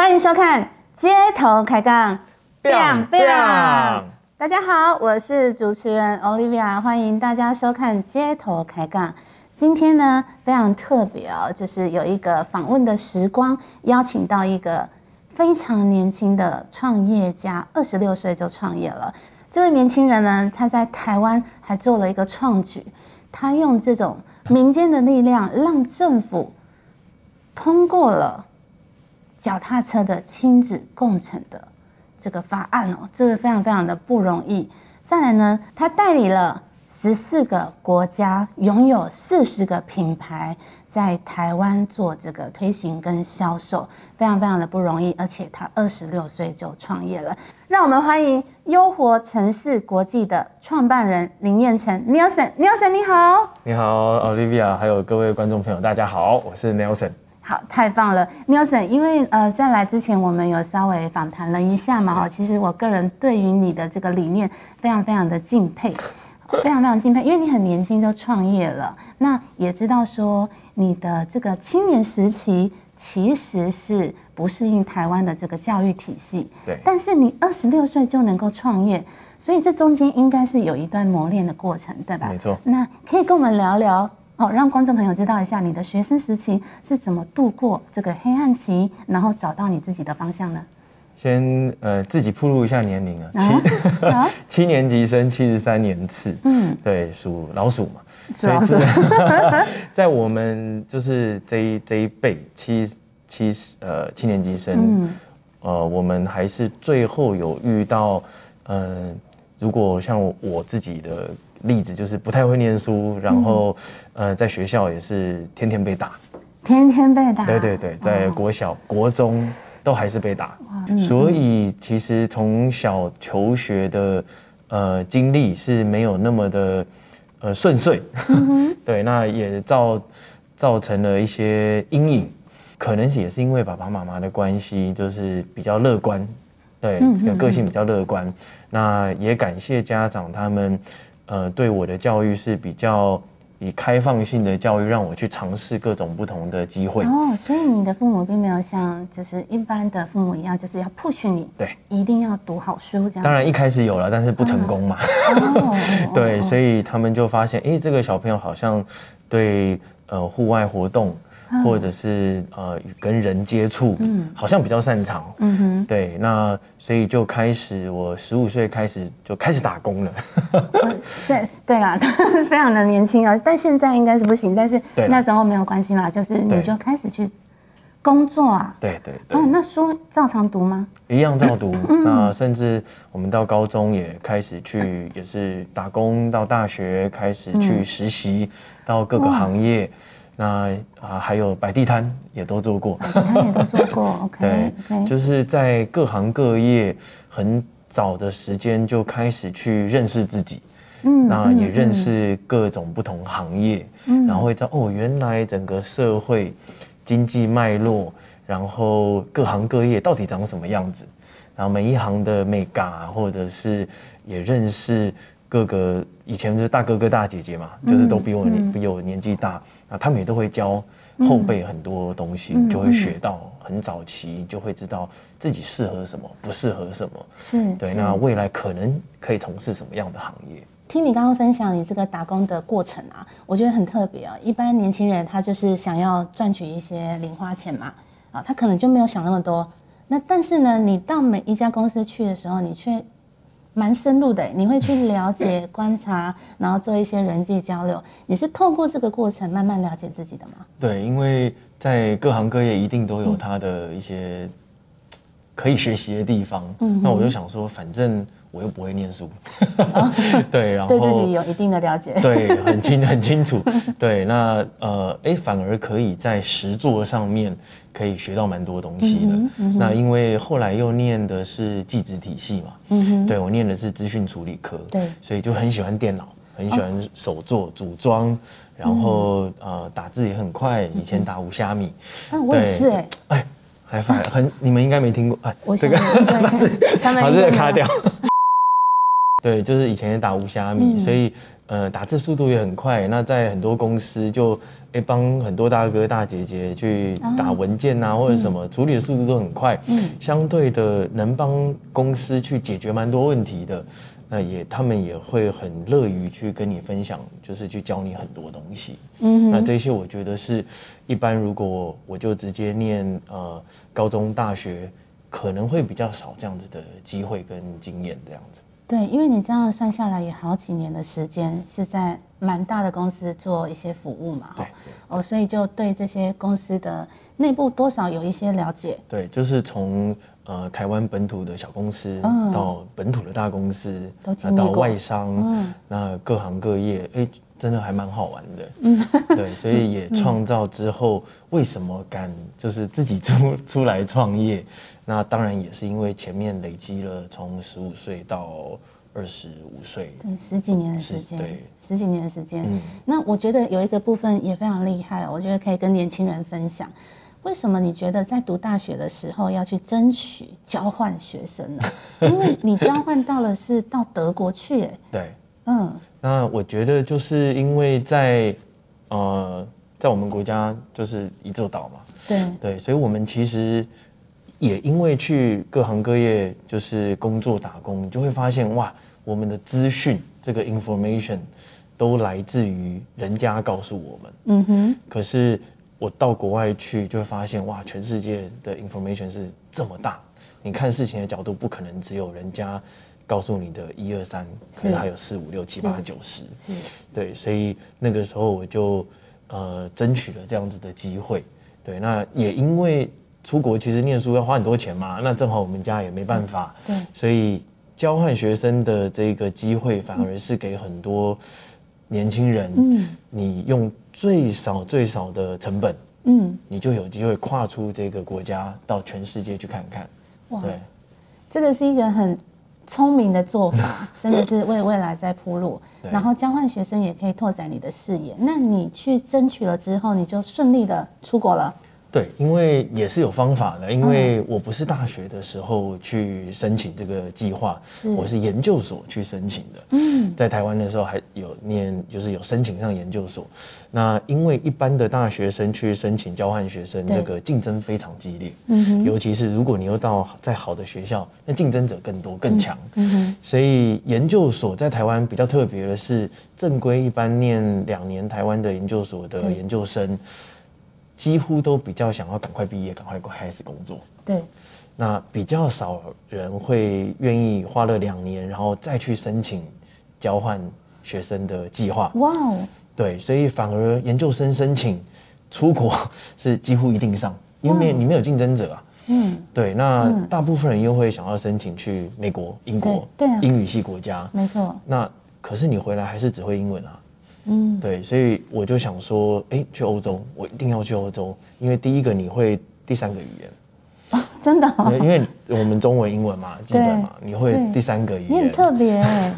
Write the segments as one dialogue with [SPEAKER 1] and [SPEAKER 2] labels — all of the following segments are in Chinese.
[SPEAKER 1] 欢迎收看《街头开杠》
[SPEAKER 2] biang biang
[SPEAKER 1] 大家好，我是主持人 Olivia，欢迎大家收看《街头开杠》。今天呢非常特别哦，就是有一个访问的时光，邀请到一个非常年轻的创业家，二十六岁就创业了。这位年轻人呢，他在台湾还做了一个创举，他用这种民间的力量，让政府通过了脚踏车的亲子共乘的这个法案哦，这个非常非常的不容易。再来呢，他代理了十四个国家，拥有四十个品牌，在台湾做这个推行跟销售，非常非常的不容易。而且他二十六岁就创业了，让我们欢迎优活城市国际的创办人林彦成 Nelson。Nelson 你好。
[SPEAKER 2] 你好，Olivia，还有各位观众朋友，大家好，我是 Nelson。
[SPEAKER 1] 好，太棒了，Nelson。因为呃，在来之前我们有稍微访谈了一下嘛，哈，其实我个人对于你的这个理念非常非常的敬佩，非常非常敬佩，因为你很年轻就创业了，那也知道说你的这个青年时期其实是不适应台湾的这个教育体系，
[SPEAKER 2] 对
[SPEAKER 1] 但是你二十六岁就能够创业，所以这中间应该是有一段磨练的过程，对吧？
[SPEAKER 2] 没错
[SPEAKER 1] 那可以跟我们聊聊哦，让观众朋友知道一下你的学生时期是怎么度过这个黑暗期，然后找到你自己的方向呢？
[SPEAKER 2] 先呃自己铺路一下年龄啊，
[SPEAKER 1] 啊
[SPEAKER 2] 七
[SPEAKER 1] 啊
[SPEAKER 2] 七年级生，七十三年次，
[SPEAKER 1] 嗯，
[SPEAKER 2] 对，属老鼠嘛，
[SPEAKER 1] 属老鼠。
[SPEAKER 2] 在我们就是这一这一辈七七十呃七年级生，
[SPEAKER 1] 嗯。
[SPEAKER 2] 呃，我们还是最后有遇到，呃，如果像我自己的例子，就是不太会念书，然后呃，在学校也是天天被打，
[SPEAKER 1] 天天被打，
[SPEAKER 2] 对对对，在
[SPEAKER 1] 哦
[SPEAKER 2] 国小、国中都还是被打，
[SPEAKER 1] 嗯
[SPEAKER 2] 所以其实从小求学的呃经历是没有那么的呃顺遂，
[SPEAKER 1] 嗯
[SPEAKER 2] 对，那也造造成了一些阴影，可能也是因为爸爸妈妈的关系，就是比较乐观，对，
[SPEAKER 1] 嗯
[SPEAKER 2] 这个个性比较乐观，那也感谢家长他们呃对我的教育是比较。以开放性的教育，让我去尝试各种不同的机会。
[SPEAKER 1] 哦，所以你的父母并没有像就是一般的父母一样，就是要 push 你，
[SPEAKER 2] 对，
[SPEAKER 1] 一定要读好书这样子。
[SPEAKER 2] 当然一开始有了，但是不成功嘛。
[SPEAKER 1] 哦，
[SPEAKER 2] 对，所
[SPEAKER 1] 以
[SPEAKER 2] 以他们就发现，哎，这个小朋友好像对呃户外活动，或者是呃跟人接触，
[SPEAKER 1] 嗯
[SPEAKER 2] 好像比较擅长。
[SPEAKER 1] 嗯哼，
[SPEAKER 2] 对，那所以就开始，我十五岁开始就开始打工了。
[SPEAKER 1] 对对啦，非常的年轻啊，但现在应该是不行，但是那时候没有关系嘛，就是你就开始去工作啊。
[SPEAKER 2] 对对对，
[SPEAKER 1] 哦，那书照常读吗？
[SPEAKER 2] 一样照读。
[SPEAKER 1] 嗯
[SPEAKER 2] 那甚至我们到高中也开始去，也是打工；到大学开始去实习，到各个行业。那啊，还有摆地摊也都做过。
[SPEAKER 1] 他也都做过，OK
[SPEAKER 2] 对就是在各行各业很早的时间就开始去认识自己，
[SPEAKER 1] 嗯
[SPEAKER 2] 那也认
[SPEAKER 1] 嗯
[SPEAKER 2] 识各种不同行业，
[SPEAKER 1] 嗯
[SPEAKER 2] 然后会知道哦，原来整个社会经济脉络，然后各行各业到底长什么样子，然后每一行的 mega，或者是也认识各个以前就是大哥哥大姐姐嘛，就是都比我年、
[SPEAKER 1] 嗯。
[SPEAKER 2] 比我年纪大，啊，他们也都会教后辈很多东西，
[SPEAKER 1] 嗯
[SPEAKER 2] 就会学到很早期就会知道自己适合什么，不适合什么。
[SPEAKER 1] 是，
[SPEAKER 2] 对，
[SPEAKER 1] 是
[SPEAKER 2] 那未来可能可以从事什么样的行业？
[SPEAKER 1] 听你刚刚分享你这个打工的过程啊，我觉得很特别啊。一般年轻人他就是想要赚取一些零花钱嘛，啊，他可能就没有想那么多。那但是呢，你到每一家公司去的时候，你却蛮深入的，你会去了解、观察，然后做一些人际交流。你是透过这个过程慢慢了解自己的吗？
[SPEAKER 2] 对，因为在各行各业一定都有它的一些可以学习的地方。
[SPEAKER 1] 嗯
[SPEAKER 2] 那我就想说，反正我又不会念书，对，然后
[SPEAKER 1] 对自己有一定的了解。
[SPEAKER 2] 对，很清 很清楚。对，那呃，哎，反而可以在实作上面可以学到蛮多东西的。那因为后来又念的是技职体系嘛，
[SPEAKER 1] 嗯，
[SPEAKER 2] 对我念的是资讯处理科，
[SPEAKER 1] 对。
[SPEAKER 2] 所以就很喜欢电脑，很喜欢手做组装，然后呃打字也很快，以前打五虾米，
[SPEAKER 1] 啊，我也
[SPEAKER 2] 对。
[SPEAKER 1] 是哎、
[SPEAKER 2] 哎，还反很你们应该没听过哎，这个
[SPEAKER 1] 对 他们
[SPEAKER 2] 好，
[SPEAKER 1] 应该没有。
[SPEAKER 2] 这个卡掉。对，就是以前也打无虾米，
[SPEAKER 1] 嗯
[SPEAKER 2] 所以呃打字速度也很快。那在很多公司就哎帮很多大哥大姐姐去打文件啊，或者什么处理的速度都很快，
[SPEAKER 1] 嗯
[SPEAKER 2] 相对的能帮公司去解决蛮多问题的。那也他们也会很乐于去跟你分享，就是去教你很多东西。
[SPEAKER 1] 嗯，
[SPEAKER 2] 那这些我觉得是一般，如果我就直接念呃高中、大学，可能会比较少这样子的机会跟经验这样子。
[SPEAKER 1] 对，因为你这样算下来也好几年的时间是在蛮大的公司做一些服务嘛，
[SPEAKER 2] 对
[SPEAKER 1] 哦，所以就对这些公司的内部多少有一些了解。
[SPEAKER 2] 对，就是从呃台湾本土的小公司
[SPEAKER 1] 嗯
[SPEAKER 2] 到本土的大公司，到外商，
[SPEAKER 1] 嗯
[SPEAKER 2] 那各行各业，哎、真的还蛮好玩的。嗯，对，所以也创造之后，为什么敢就是自己出出来创业？那当然也是因为前面累积了从十五岁到二十五岁，
[SPEAKER 1] 对，十几年的时
[SPEAKER 2] 是
[SPEAKER 1] 间
[SPEAKER 2] 对，
[SPEAKER 1] 十几年的时间。
[SPEAKER 2] 嗯
[SPEAKER 1] 那我觉得有一个部分也非常厉害，我觉得可以跟年轻人分享。为什么你觉得在读大学的时候要去争取交换学生呢？因为你交换到了是到德国去，哎，
[SPEAKER 2] 对。
[SPEAKER 1] 嗯，
[SPEAKER 2] 那我觉得就是因为在呃，在我们国家就是一座岛嘛，
[SPEAKER 1] 对，
[SPEAKER 2] 对，所以我们其实也因为去各行各业就是工作打工，你就会发现哇，我们的资讯这个 information 都来自于人家告诉我们。
[SPEAKER 1] 嗯哼，
[SPEAKER 2] 可是我到国外去，就会发现哇，全世界的 information 是这么大，你看事情的角度不可能只有人家告诉你的一二三，可能还有四五六七八九十。
[SPEAKER 1] 是，
[SPEAKER 2] 对，所以那个时候我就呃争取了这样子的机会。对，那也因为出国其实念书要花很多钱嘛，那正好我们家也没办法，
[SPEAKER 1] 对，
[SPEAKER 2] 所以交换学生的这个机会反而是给很多年轻人，
[SPEAKER 1] 嗯。
[SPEAKER 2] 你用最少最少的成本，
[SPEAKER 1] 嗯，
[SPEAKER 2] 你就有机会跨出这个国家到全世界去看看。
[SPEAKER 1] 哇，
[SPEAKER 2] 对，
[SPEAKER 1] 这个是一个很聪明的做法，真的是为未来在铺路。然后交换学生也可以拓展你的视野。那你去争取了之后，你就顺利的出国了。
[SPEAKER 2] 对，因为也是有方法的，因
[SPEAKER 1] 嗯
[SPEAKER 2] 为我不是大学的时候去申请这个计划，
[SPEAKER 1] 是。
[SPEAKER 2] 我是研究所去申请的。
[SPEAKER 1] 嗯，
[SPEAKER 2] 在台湾的时候还有念，就是有申请上研究所。那因为一般的大学生去申请交换学生，
[SPEAKER 1] 对
[SPEAKER 2] 这个竞争非常激烈，尤其是如果你又到再好的学校，那竞争者更多更强。所以研究所在台湾比较特别的是，正规一般念两年台湾的研究所的研究生，几乎都比较想要赶快毕业，赶快开始工作。
[SPEAKER 1] 对，
[SPEAKER 2] 那比较少人会愿意花了两年，然后再去申请交换学生的计划。
[SPEAKER 1] 哇哦，
[SPEAKER 2] 对，所以反而研究生申请出国是几乎一定上，因为没你没有竞争者啊。
[SPEAKER 1] 嗯，
[SPEAKER 2] 对，那
[SPEAKER 1] 嗯
[SPEAKER 2] 大部分人又会想要申请去美国、英国，
[SPEAKER 1] 对对啊
[SPEAKER 2] 英语系国家。
[SPEAKER 1] 没错，
[SPEAKER 2] 那可是你回来还是只会英文啊。
[SPEAKER 1] 嗯，
[SPEAKER 2] 对，所以我就想说，哎，去欧洲，我一定要去欧洲，因为第一个你会第三个语言，
[SPEAKER 1] 真的哦、
[SPEAKER 2] 因为我们中文、英文嘛，基本嘛，你会第三个语言
[SPEAKER 1] 你很。特别欸，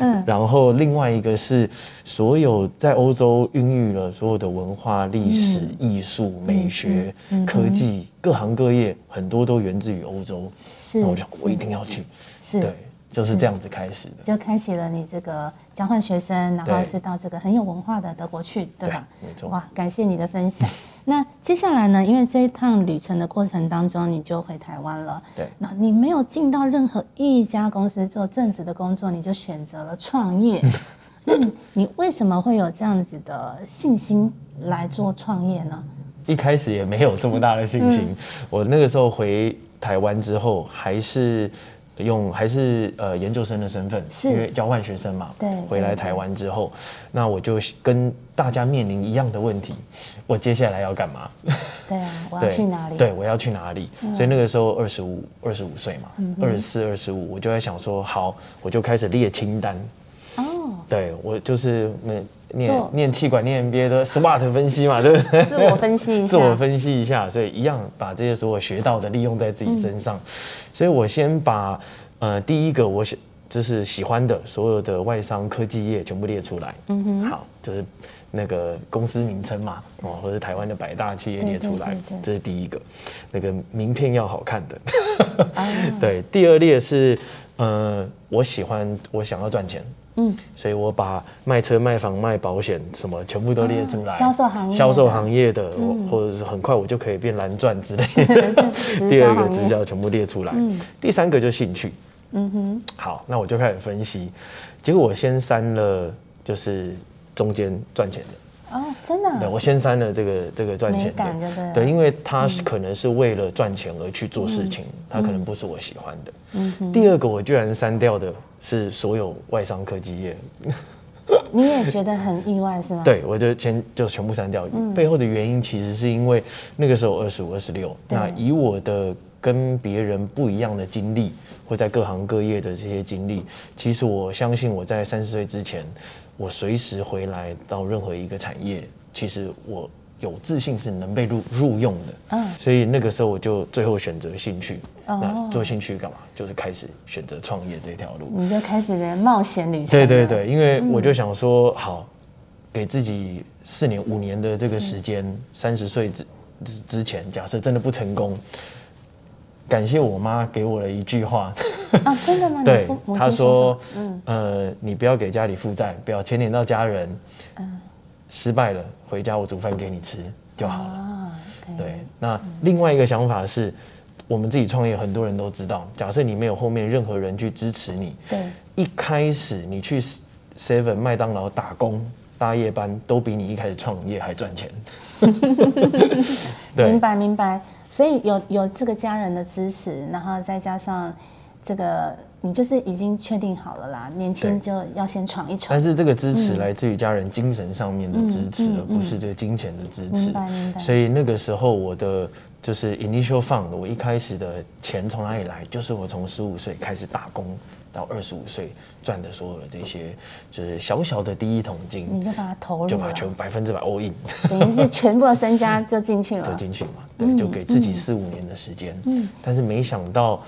[SPEAKER 1] 嗯，
[SPEAKER 2] 然后另外一个是，所有在欧洲孕育了所有的文化、历史、艺术、美学、
[SPEAKER 1] 嗯
[SPEAKER 2] 科技，各行各业，很多都源自于欧洲。
[SPEAKER 1] 是
[SPEAKER 2] 那我想，我一定要去。
[SPEAKER 1] 是
[SPEAKER 2] 对，就是这样子开始的。
[SPEAKER 1] 就开启了你这个交换学生，然后是到这个很有文化的德国去，对吧？
[SPEAKER 2] 对没错
[SPEAKER 1] 哇，感谢你的分享。那接下来呢？因为这一趟旅程的过程当中，你就回台湾了。
[SPEAKER 2] 对
[SPEAKER 1] 那你没有进到任何一家公司做正职的工作，你就选择了创业。那你你为什么会有这样子的信心来做创业呢？
[SPEAKER 2] 一开始也没有这么大的信心。
[SPEAKER 1] 嗯
[SPEAKER 2] 我那个时候回台湾之后，还是用还是呃研究生的身份，
[SPEAKER 1] 是
[SPEAKER 2] 因为交换学生嘛。
[SPEAKER 1] 对对
[SPEAKER 2] 回来台湾之后，那我就跟大家面临一样的问题，我接下来要干嘛？
[SPEAKER 1] 对啊，我要去哪里？嗯
[SPEAKER 2] 对，我要去哪里？所以那个时候二十五、二十五岁嘛，二十四、二十五，我就在想说，好，我就开始列清单。
[SPEAKER 1] 哦，
[SPEAKER 2] 对我就是念念念气管念 MBA 的 SWOT 分析嘛，对不对？
[SPEAKER 1] 自我分析一下。
[SPEAKER 2] 自我分析一下，所以一样把这些所有学到的利用在自己身上。所以我先把呃第一个我喜就是喜欢的所有的外商科技业全部列出来。
[SPEAKER 1] 嗯哼，
[SPEAKER 2] 好，就是那个公司名称嘛，哦，或者台湾的百大企业列出来
[SPEAKER 1] 对对对对，
[SPEAKER 2] 这是第一个。那个名片要好看的。
[SPEAKER 1] 啊，
[SPEAKER 2] 对，第二列是呃，我喜欢，我想要赚钱，
[SPEAKER 1] 嗯，
[SPEAKER 2] 所以我把卖车、卖房、卖保险什么全部都列出来，
[SPEAKER 1] 销售行业
[SPEAKER 2] 销售行业的，
[SPEAKER 1] 嗯。
[SPEAKER 2] 或者是很快我就可以变蓝钻之类的。第二个
[SPEAKER 1] 销行业。
[SPEAKER 2] 直销全部列出来，
[SPEAKER 1] 嗯。
[SPEAKER 2] 第三个就兴趣。
[SPEAKER 1] 嗯哼，
[SPEAKER 2] 好，那我就开始分析，结果我先删了，就是中间赚钱的，
[SPEAKER 1] 哦，真的啊、
[SPEAKER 2] 对我先删了这个这个赚钱的，
[SPEAKER 1] 对。
[SPEAKER 2] 对，因为他是可能是为了赚钱而去做事情，他可能不是我喜欢的。
[SPEAKER 1] 嗯，
[SPEAKER 2] 第二个我居然删掉的是所有外商科技业，
[SPEAKER 1] 你也觉得很意外是吗？，
[SPEAKER 2] 对我就先就全部删掉。
[SPEAKER 1] 嗯
[SPEAKER 2] 背后的原因其实是因为那个时候二十五、二十六，那以我的跟别人不一样的经历，或在各行各业的这些经历，其实我相信我在三十岁之前，我随时回来到任何一个产业，其实我有自信是能被入入用的。
[SPEAKER 1] 嗯，
[SPEAKER 2] 所以那个时候我就最后选择兴趣。
[SPEAKER 1] 哦
[SPEAKER 2] 那做兴趣干嘛？就是开始选择创业这条路。
[SPEAKER 1] 你就开始了冒险旅程。
[SPEAKER 2] 对对，对，因为
[SPEAKER 1] 嗯
[SPEAKER 2] 我就想说，好，给自己四年、五年的这个时间，三十岁之之之前，假设真的不成功，感谢我妈给我了一句话，
[SPEAKER 1] 哦，真的吗？你
[SPEAKER 2] 对
[SPEAKER 1] 父母，
[SPEAKER 2] 她
[SPEAKER 1] 亲
[SPEAKER 2] 说，
[SPEAKER 1] 嗯
[SPEAKER 2] 呃，你不要给家里负债，不要牵连到家人，
[SPEAKER 1] 嗯，
[SPEAKER 2] 失败了回家我煮饭给你吃就好了。对，那另外一个想法是，我们自己创业，很多人都知道，假设你没有后面任何人去支持你，
[SPEAKER 1] 对，
[SPEAKER 2] 一开始你去 Seven、麦当劳打工、大夜班，都比你一开始创业还赚钱。
[SPEAKER 1] 明白明白。所以有有这个家人的支持，然后再加上这个，你就是已经确定好了啦，年轻就要先闯一闯
[SPEAKER 2] 但。是这个支持来自于家人精神上面的支持，而不是这个金钱的支持
[SPEAKER 1] 明。白明白。
[SPEAKER 2] 所以那个时候我的就是 initial fund，我一开始的钱从哪里来？就是我从十五岁开始打工到二十五岁赚的所有的这些，就是小小的第一桶金，
[SPEAKER 1] 你就把它投入
[SPEAKER 2] 就把
[SPEAKER 1] 了，
[SPEAKER 2] 全百分之百 all in
[SPEAKER 1] 等于是全部的身家就进去
[SPEAKER 2] 就
[SPEAKER 1] 了。
[SPEAKER 2] 进去嘛，对，就给自己四五年的时间。
[SPEAKER 1] 嗯
[SPEAKER 2] 但是没想到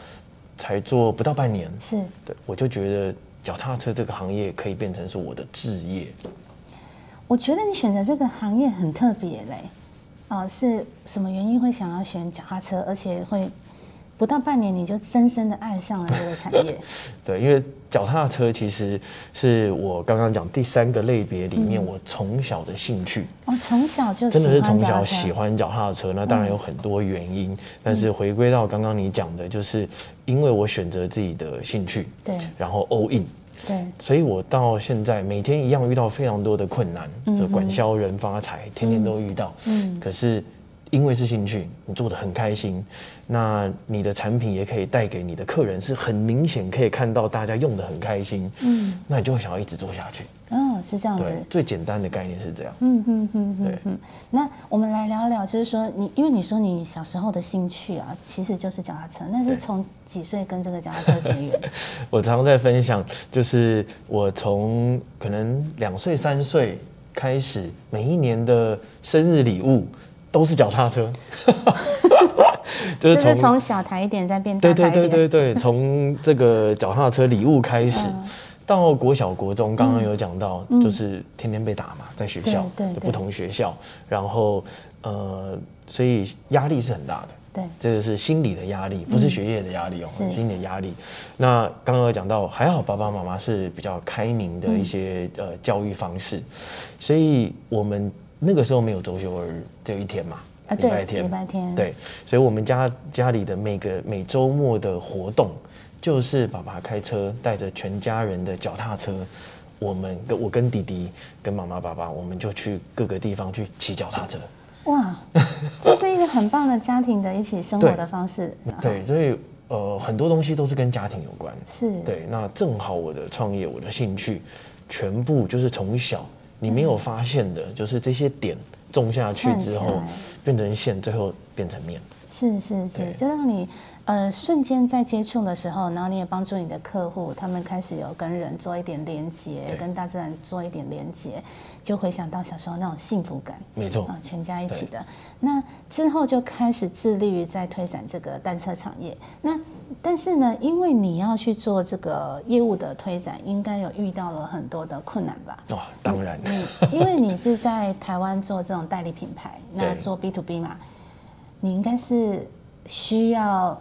[SPEAKER 2] 才做不到半年，
[SPEAKER 1] 是，
[SPEAKER 2] 对我就觉得脚踏车这个行业可以变成是我的置业。
[SPEAKER 1] 我觉得你选择这个行业很特别嘞。哦，是什么原因会想要选脚踏车，而且会不到半年你就深深的爱上了这个产业？
[SPEAKER 2] 对，因为脚踏车其实是我刚刚讲第三个类别里面我从小的兴趣。
[SPEAKER 1] 哦，从小就
[SPEAKER 2] 真的是从小喜欢脚踏车，那当然有很多原因，但是回归到刚刚你讲的，就是因为我选择自己的兴趣，
[SPEAKER 1] 对。
[SPEAKER 2] 然后 all in，
[SPEAKER 1] 对，
[SPEAKER 2] 所以我到现在每天一样遇到非常多的困难，就管销人发财，天天都遇到。
[SPEAKER 1] 嗯。
[SPEAKER 2] 可是因为是兴趣，你做的很开心，那你的产品也可以带给你的客人是很明显可以看到大家用的很开心，
[SPEAKER 1] 嗯，
[SPEAKER 2] 那你就会想要一直做下去。
[SPEAKER 1] 哦，是这样子。
[SPEAKER 2] 对，最简单的概念是这样。
[SPEAKER 1] 嗯嗯
[SPEAKER 2] 嗯
[SPEAKER 1] 嗯那我们来聊聊，就是说你，因为你说你小时候的兴趣啊，其实就是脚踏车，那是从几岁跟这个脚踏车结缘？
[SPEAKER 2] 我常常在分享，就是我从可能两岁三岁开始，每一年的生日礼物都是脚踏车，就
[SPEAKER 1] 就是从小台一点再变大
[SPEAKER 2] 对对
[SPEAKER 1] 台一点。
[SPEAKER 2] 对对对，从这个脚踏车礼物开始。
[SPEAKER 1] 嗯。
[SPEAKER 2] 到国小、国中，刚刚有讲到，就是天天被打嘛，在学校，不同学校，然后呃，所以压力是很大的。
[SPEAKER 1] 对。
[SPEAKER 2] 这个是心理的压力，不是学业的压力哦，
[SPEAKER 1] 是。
[SPEAKER 2] 心理的压力。那刚刚有讲到，还好爸爸妈妈是比较开明的一些、呃教育方式，所以我们那个时候没有周休二日，只有一天嘛，礼拜天
[SPEAKER 1] 礼，拜天，
[SPEAKER 2] 对，所以我们家家里的每个每周末的活动，就是爸爸开车带着全家人的脚踏车，我们跟我跟弟弟跟妈妈爸爸，我们就去各个地方去骑脚踏车。
[SPEAKER 1] 哇，这是一个很棒的家庭的一起生活的方式。
[SPEAKER 2] 对，所以呃很多东西都是跟家庭有关。
[SPEAKER 1] 是，
[SPEAKER 2] 对，那正好我的创业，我的兴趣，全部就是从小你没有发现的，就是这些点种下去之后变成线，最后变成面。
[SPEAKER 1] 是是是，就让你呃瞬间在接触的时候，然后你也帮助你的客户，他们开始有跟人做一点连接，跟大自然做一点连接，就回想到小时候那种幸福感。
[SPEAKER 2] 没错
[SPEAKER 1] 啊，，全家一起的。那之后就开始致力于在推展这个单车产业。那但是呢，因为你要去做这个业务的推展，应该有遇到了很多的困难吧？
[SPEAKER 2] 哦，当然，
[SPEAKER 1] 你因为你是在台湾做这种代理品牌，那做 B to B 嘛，你应该是需要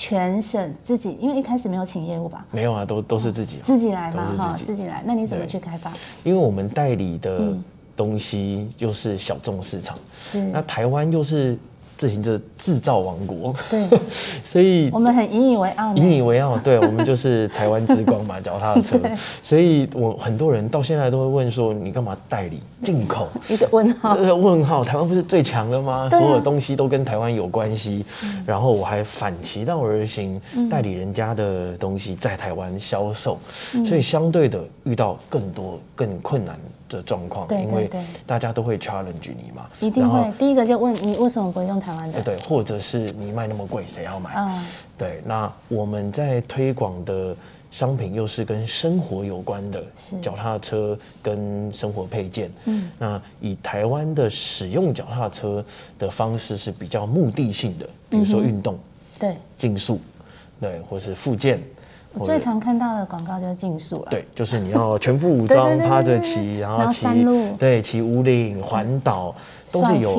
[SPEAKER 1] 全省自己，因为一开始没有请业务吧，
[SPEAKER 2] 没有啊，都都是自己，
[SPEAKER 1] 自己来嘛哈，
[SPEAKER 2] 自己
[SPEAKER 1] 来。那你怎么去开发？
[SPEAKER 2] 因为我们代理的
[SPEAKER 1] 嗯。
[SPEAKER 2] 东西又是小众市场，
[SPEAKER 1] 是，
[SPEAKER 2] 那台湾又是自行车制造王国，
[SPEAKER 1] 对，
[SPEAKER 2] 所以
[SPEAKER 1] 我们很引以为傲。
[SPEAKER 2] 引以为傲，对我们就是台湾之光嘛，脚踏车。所以我很多人到现在都会问说，你干嘛代理进口？
[SPEAKER 1] 一个问号，
[SPEAKER 2] 呃，问号，台湾不是最强的吗？
[SPEAKER 1] 啊
[SPEAKER 2] 所有东西都跟台湾有关系。然后我还反其道而行，
[SPEAKER 1] 嗯
[SPEAKER 2] 代理人家的东西在台湾销售，所以相对的遇到更多更困难的状况，因为大家都会 challenge 你嘛，
[SPEAKER 1] 一定会。第一个就问你为什么不用台湾的？
[SPEAKER 2] 呃对，或者是你卖那么贵，谁要买？
[SPEAKER 1] 嗯，
[SPEAKER 2] 对，那我们在推广的商品又是跟生活有关的
[SPEAKER 1] 是，
[SPEAKER 2] 脚踏车跟生活配件。
[SPEAKER 1] 嗯，
[SPEAKER 2] 那以台湾的使用脚踏车的方式是比较目的性的，比如说运动、
[SPEAKER 1] 对，
[SPEAKER 2] 竞速，对，或是附件。
[SPEAKER 1] 我最常看到的广告就是竞速了。
[SPEAKER 2] 对，就是你要全副武 装趴着
[SPEAKER 1] 对
[SPEAKER 2] 骑，然
[SPEAKER 1] 然后
[SPEAKER 2] 后骑
[SPEAKER 1] 路
[SPEAKER 2] 对骑五岭环岛，都是有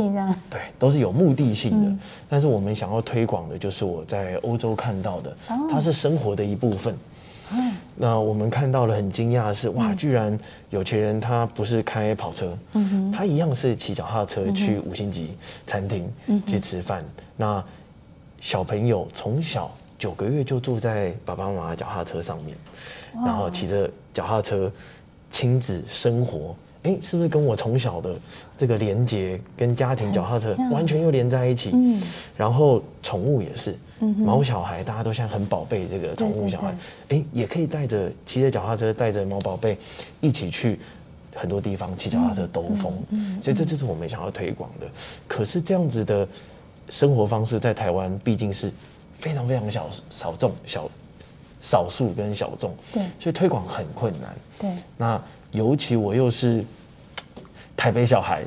[SPEAKER 2] 对，都是有目的性的。
[SPEAKER 1] 嗯
[SPEAKER 2] 但是我们想要推广的就是我在欧洲看到的，
[SPEAKER 1] 哦
[SPEAKER 2] 它是生活的一部分。
[SPEAKER 1] 嗯
[SPEAKER 2] 那我们看到了很惊讶的是，哇，居然有钱人他不是开跑车，他一样是骑脚踏车去五星级餐厅去吃饭。那小朋友从小九个月就坐在爸爸妈妈脚踏车上面，然后骑着脚踏车亲子生活。哎，是不是跟我从小的这个连接跟家庭脚踏车完全又连在一起？
[SPEAKER 1] 嗯
[SPEAKER 2] 然后宠物也是，毛小孩大家都现在很宝贝这个宠物小孩，哎，也可以带着骑着脚踏车，带着毛宝贝一起去很多地方骑脚踏车兜风，
[SPEAKER 1] 嗯
[SPEAKER 2] 所以这就是我们想要推广的。可是这样子的生活方式在台湾毕竟是非常非常小少众小少数跟小众，
[SPEAKER 1] 对
[SPEAKER 2] 所以推广很困难。
[SPEAKER 1] 对，
[SPEAKER 2] 那尤其我又是台北小孩，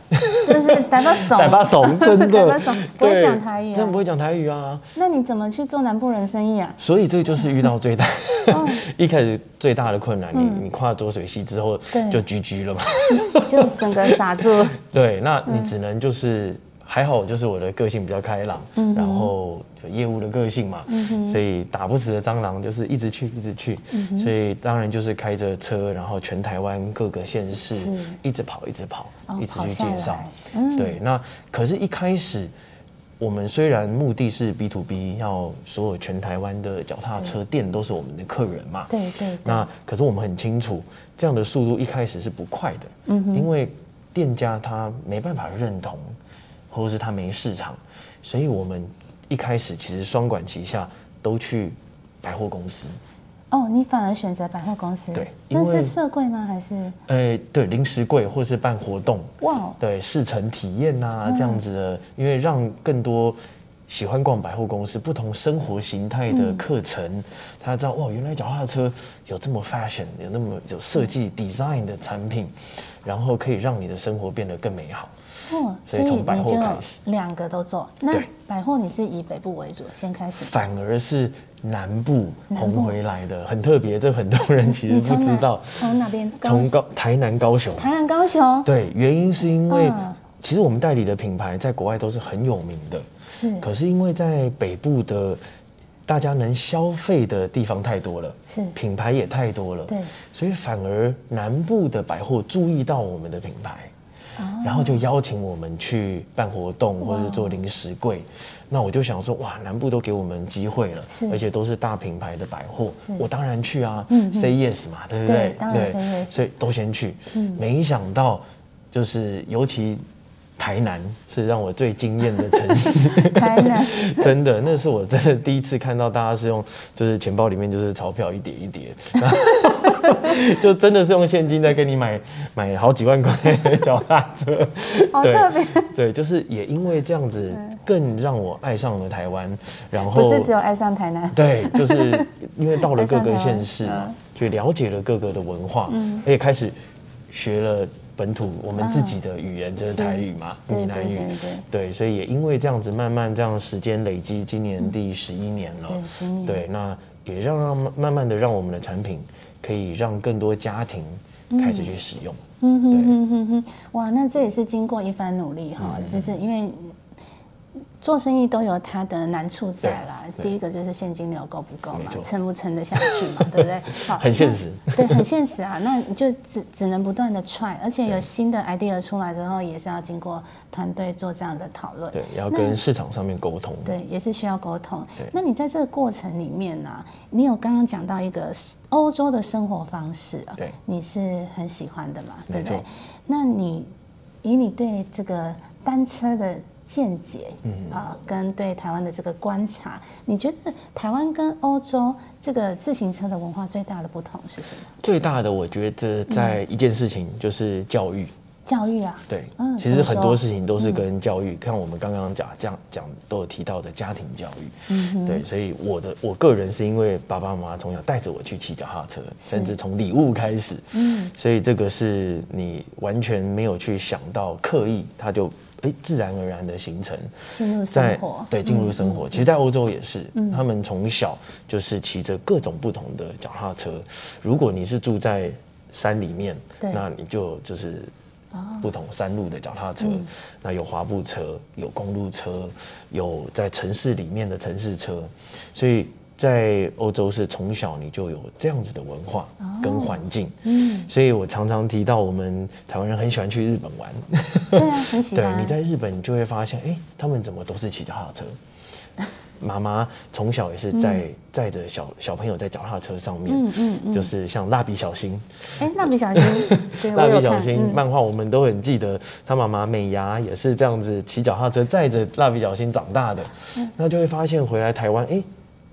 [SPEAKER 1] 就是台北怂，
[SPEAKER 2] 台北怂，真的
[SPEAKER 1] 台巴怂不会
[SPEAKER 2] 对
[SPEAKER 1] 讲台语啊
[SPEAKER 2] 真的不会讲台语啊。
[SPEAKER 1] 那你怎么去做南部人生意啊？
[SPEAKER 2] 所以这就是遇到最大，
[SPEAKER 1] 哦
[SPEAKER 2] 一开始最大的困难。
[SPEAKER 1] 嗯
[SPEAKER 2] 你你跨浊水溪之后
[SPEAKER 1] 对
[SPEAKER 2] 就 GG 了嘛？
[SPEAKER 1] 就整个傻住。
[SPEAKER 2] 对，那你只能就是还好，就是我的个性比较开朗，
[SPEAKER 1] 嗯
[SPEAKER 2] 然后有业务的个性嘛，所以打不死的蟑螂就是一直去一直去，
[SPEAKER 1] 嗯
[SPEAKER 2] 所以当然就是开着车，然后全台湾各个县市一直跑一直跑，
[SPEAKER 1] 哦
[SPEAKER 2] 一直去介绍。对，那可是，一开始。我们虽然目的是 B to B，要所有全台湾的脚踏车店都是我们的客人嘛，
[SPEAKER 1] 对对对，
[SPEAKER 2] 那可是我们很清楚，这样的速度一开始是不快的，
[SPEAKER 1] 嗯哼。
[SPEAKER 2] 因为店家他没办法认同，或者是它没市场，所以我们一开始其实双管齐下，都去百货公司。
[SPEAKER 1] 哦，你反而选择百货公司，
[SPEAKER 2] 对因为
[SPEAKER 1] 那是社柜吗？还是？
[SPEAKER 2] 呃，对，零食柜或是办活动，
[SPEAKER 1] 哇。哦，
[SPEAKER 2] 对，试乘体验呐、
[SPEAKER 1] 嗯。
[SPEAKER 2] 这样子的，因为让更多喜欢逛百货公司、不同生活形态的
[SPEAKER 1] 嗯。
[SPEAKER 2] 课程，他知道哇，原来脚踏车有这么 fashion，有那么有设计 design 的产品，然后可以让你的生活变得更美好。
[SPEAKER 1] 哦，
[SPEAKER 2] 所以从百货
[SPEAKER 1] 你就
[SPEAKER 2] 开始
[SPEAKER 1] 两个都做。那
[SPEAKER 2] 对
[SPEAKER 1] 百货你是以北部为主，先开始。
[SPEAKER 2] 反而是南部红回来的，很特别，这很多人其实不知道。
[SPEAKER 1] 从哪边？
[SPEAKER 2] 从高台南、高雄，
[SPEAKER 1] 台南、高雄。
[SPEAKER 2] 对，原因是因为
[SPEAKER 1] 嗯
[SPEAKER 2] 其实我们代理的品牌在国外都是很有名的，
[SPEAKER 1] 是
[SPEAKER 2] 可是因为在北部的大家能消费的地方太多了，
[SPEAKER 1] 是
[SPEAKER 2] 品牌也太多了，
[SPEAKER 1] 对
[SPEAKER 2] 所以反而南部的百货注意到我们的品牌。
[SPEAKER 1] 哦。
[SPEAKER 2] 然后就邀请我们去办活动，或者是做零食柜。那我就想说，哇，南部都给我们机会了，而且都是大品牌的百货，我当然去啊，say yes 嘛，对不
[SPEAKER 1] 对
[SPEAKER 2] 对？所以都先去。
[SPEAKER 1] 嗯。
[SPEAKER 2] 没想到，就是尤其台南是让我最惊艳的城市。
[SPEAKER 1] 台南，
[SPEAKER 2] 真的，那是我真的第一次看到大家是用，就是钱包里面就是钞票一叠一叠，就真的是用现金在跟你买买好几万块的脚踏车，对对，就是也因为这样子，更让我爱上了台湾，然后
[SPEAKER 1] 不是只有爱上台南。
[SPEAKER 2] 对，就是因为到了各个县市嘛
[SPEAKER 1] 嗯，
[SPEAKER 2] 去了解了各个的文化，
[SPEAKER 1] 嗯。
[SPEAKER 2] 而且开始学了本土我们自己的语言，就是台语嘛，
[SPEAKER 1] 对
[SPEAKER 2] 闽南语。
[SPEAKER 1] 对
[SPEAKER 2] 所以也因为这样子，慢慢这样时间累积，今年第十一年了，
[SPEAKER 1] 对，
[SPEAKER 2] 那也让让慢慢的让我们的产品可以让更多家庭开始去使用，
[SPEAKER 1] 嗯哼哼嗯哼，哇，那这也是经过一番努力哈，就是因为做生意都有它的难处在啦。第一个就是现金流够不够嘛撑不撑得下去嘛，对不对？好，
[SPEAKER 2] 很现实。
[SPEAKER 1] 对，很现实啊。那你就只只能不断的 try，而且有新的 idea 出来之后，也是要经过团队做这样的讨论。
[SPEAKER 2] 对，要
[SPEAKER 1] 那
[SPEAKER 2] 跟市场上面沟通。
[SPEAKER 1] 对，也是需要沟通
[SPEAKER 2] 对。
[SPEAKER 1] 那你在这个过程里面呢、你有刚刚讲到一个欧洲的生活方式啊，
[SPEAKER 2] 对
[SPEAKER 1] 你是很喜欢的嘛，对不对？那你以你对这个单车的见解，
[SPEAKER 2] 嗯
[SPEAKER 1] 啊，跟对台湾的这个观察，你觉得台湾跟欧洲这个自行车的文化最大的不同是什么？
[SPEAKER 2] 最大的我觉得在一件事情就是教育。
[SPEAKER 1] 教育啊，
[SPEAKER 2] 对，
[SPEAKER 1] 嗯
[SPEAKER 2] 其实很多事情都是跟教育，像我们刚刚讲这样讲都有提到的家庭教育。
[SPEAKER 1] 嗯
[SPEAKER 2] 对，所以我的我个人是因为爸爸妈妈从小带着我去骑脚踏车，甚至从礼物开始，
[SPEAKER 1] 嗯，
[SPEAKER 2] 所以这个是你完全没有去想到刻意，他就哎自然而然的形成。
[SPEAKER 1] 进入生活，
[SPEAKER 2] 对进入生活，其实，在欧洲也是，
[SPEAKER 1] 嗯。
[SPEAKER 2] 他们从小就是骑着各种不同的脚踏车。如果你是住在山里面，那你就就是
[SPEAKER 1] 哦
[SPEAKER 2] 不同山路的脚踏车，
[SPEAKER 1] 嗯
[SPEAKER 2] 那有滑步车，有公路车，有在城市里面的城市车，所以在欧洲是从小你就有这样子的文化跟环境。
[SPEAKER 1] 嗯，
[SPEAKER 2] 所以我常常提到，我们台湾人很喜欢去日本玩。
[SPEAKER 1] 对啊，很喜欢 对，
[SPEAKER 2] 你在日本你就会发现，哎、他们怎么都是骑脚踏车？妈妈从小也是在载着小小朋友在脚踏车上面，
[SPEAKER 1] 嗯嗯嗯，
[SPEAKER 2] 就是像蜡笔小新，
[SPEAKER 1] 哎，蜡笔小新，
[SPEAKER 2] 蜡笔小新
[SPEAKER 1] 嗯。
[SPEAKER 2] 漫画我们都很记得，他妈妈美伢也是这样子骑脚踏车载着蜡笔小新长大的，
[SPEAKER 1] 嗯。
[SPEAKER 2] 那就会发现回来台湾，哎、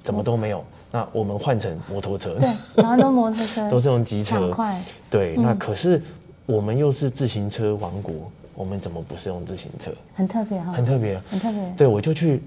[SPEAKER 2] 怎么都没有？那我们换成摩托车，
[SPEAKER 1] 对，然后都摩托车，
[SPEAKER 2] 都是用机车，
[SPEAKER 1] 抢快，
[SPEAKER 2] 对，
[SPEAKER 1] 嗯。
[SPEAKER 2] 那可是我们又是自行车王国，我们怎么不是用自行车？
[SPEAKER 1] 很特别哈，
[SPEAKER 2] 很特别。
[SPEAKER 1] 很特别，
[SPEAKER 2] 对，我就去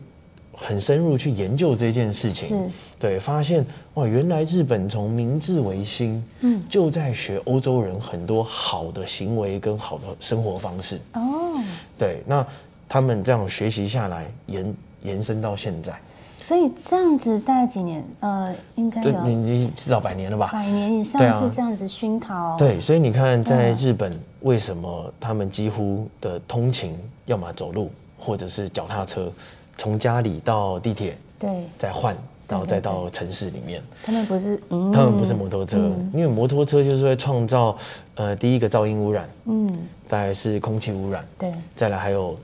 [SPEAKER 2] 很深入去研究这件事情，对，发现哇，原来日本从明治维新，
[SPEAKER 1] 嗯。
[SPEAKER 2] 就在学欧洲人很多好的行为跟好的生活方式。
[SPEAKER 1] 哦，
[SPEAKER 2] 对，那他们这样学习下来，延延伸到现在，
[SPEAKER 1] 所以这样子大概几年？呃，应该有
[SPEAKER 2] 你至少百年了吧？
[SPEAKER 1] 百年以上是这样子熏陶，，
[SPEAKER 2] 对，所以你看，在
[SPEAKER 1] 嗯。
[SPEAKER 2] 日本，为什么他们几乎的通勤，要么走路，或者是脚踏车，从家里到地铁，
[SPEAKER 1] 对，
[SPEAKER 2] 再换，然后再到城市里面。
[SPEAKER 1] 他们不是，嗯。
[SPEAKER 2] 他们不是摩托车，
[SPEAKER 1] 嗯。
[SPEAKER 2] 因为摩托车就是会创造，呃，第一个噪音污染，
[SPEAKER 1] 嗯，
[SPEAKER 2] 再来是空气污染，
[SPEAKER 1] 对，
[SPEAKER 2] 再来还有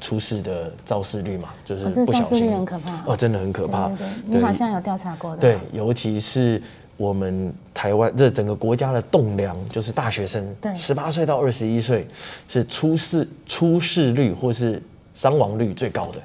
[SPEAKER 2] 出事的肇事率嘛，就是不小心。
[SPEAKER 1] 个肇事率很可怕，
[SPEAKER 2] 哦，真的很可怕。
[SPEAKER 1] 对对对，你好像有调查过的，
[SPEAKER 2] 对，尤其是我们台湾这整个国家的栋梁，就是大学生，
[SPEAKER 1] 对。
[SPEAKER 2] 十八岁到二十一岁是出事出事率或是伤亡率最高的，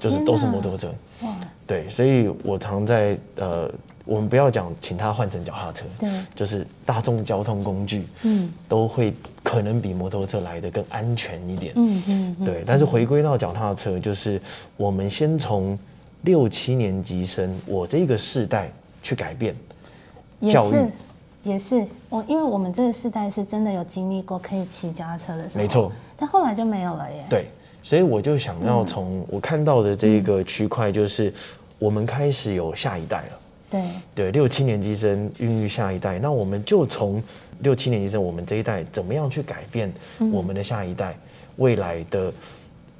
[SPEAKER 2] 就是都是摩托车。
[SPEAKER 1] 哇，
[SPEAKER 2] 对，所以我常在呃，我们不要讲请他换成脚踏车，
[SPEAKER 1] 对，
[SPEAKER 2] 就是大众交通工具
[SPEAKER 1] 嗯
[SPEAKER 2] 都会可能比摩托车来的更安全一点。
[SPEAKER 1] 嗯嗯，嗯
[SPEAKER 2] 对，但是回归到脚踏车，就是我们先从六七年级生，我这个世代去改变。
[SPEAKER 1] 也
[SPEAKER 2] 教育
[SPEAKER 1] 是，也是我，因为我们这个世代是真的有经历过可以骑脚踏车的时候，
[SPEAKER 2] 没错，
[SPEAKER 1] 但后来就没有了耶。
[SPEAKER 2] 对，所以我就想要从我看到的这一个区块，就是我们开始有下一代了。
[SPEAKER 1] 对。
[SPEAKER 2] 对，六七年级生孕育下一代，那我们就从六七年级生我们这一代怎么样去改变我们的下一代未来的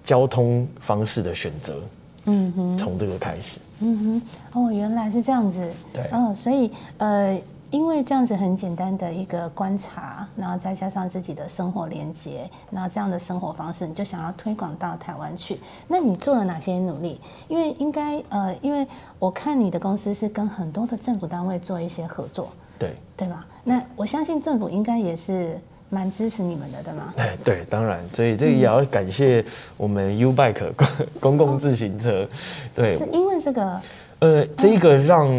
[SPEAKER 2] 交通方式的选择，
[SPEAKER 1] 嗯哼，
[SPEAKER 2] 从这个开始。
[SPEAKER 1] 嗯哼，哦，原来是这样子。
[SPEAKER 2] 对。
[SPEAKER 1] 哦，所以呃，因为这样子很简单的一个观察，然后再加上自己的生活连接，然后这样的生活方式，你就想要推广到台湾去。那你做了哪些努力？因为应该呃，因为我看你的公司是跟很多的政府单位做一些合作，
[SPEAKER 2] 对，
[SPEAKER 1] 对吧？那我相信政府应该也是蛮支持你们的，对吗？
[SPEAKER 2] 哎，对，当然，所以这个也要感谢我们 U Bike 公公共自行车，对
[SPEAKER 1] 是，因为这个
[SPEAKER 2] 呃，这个让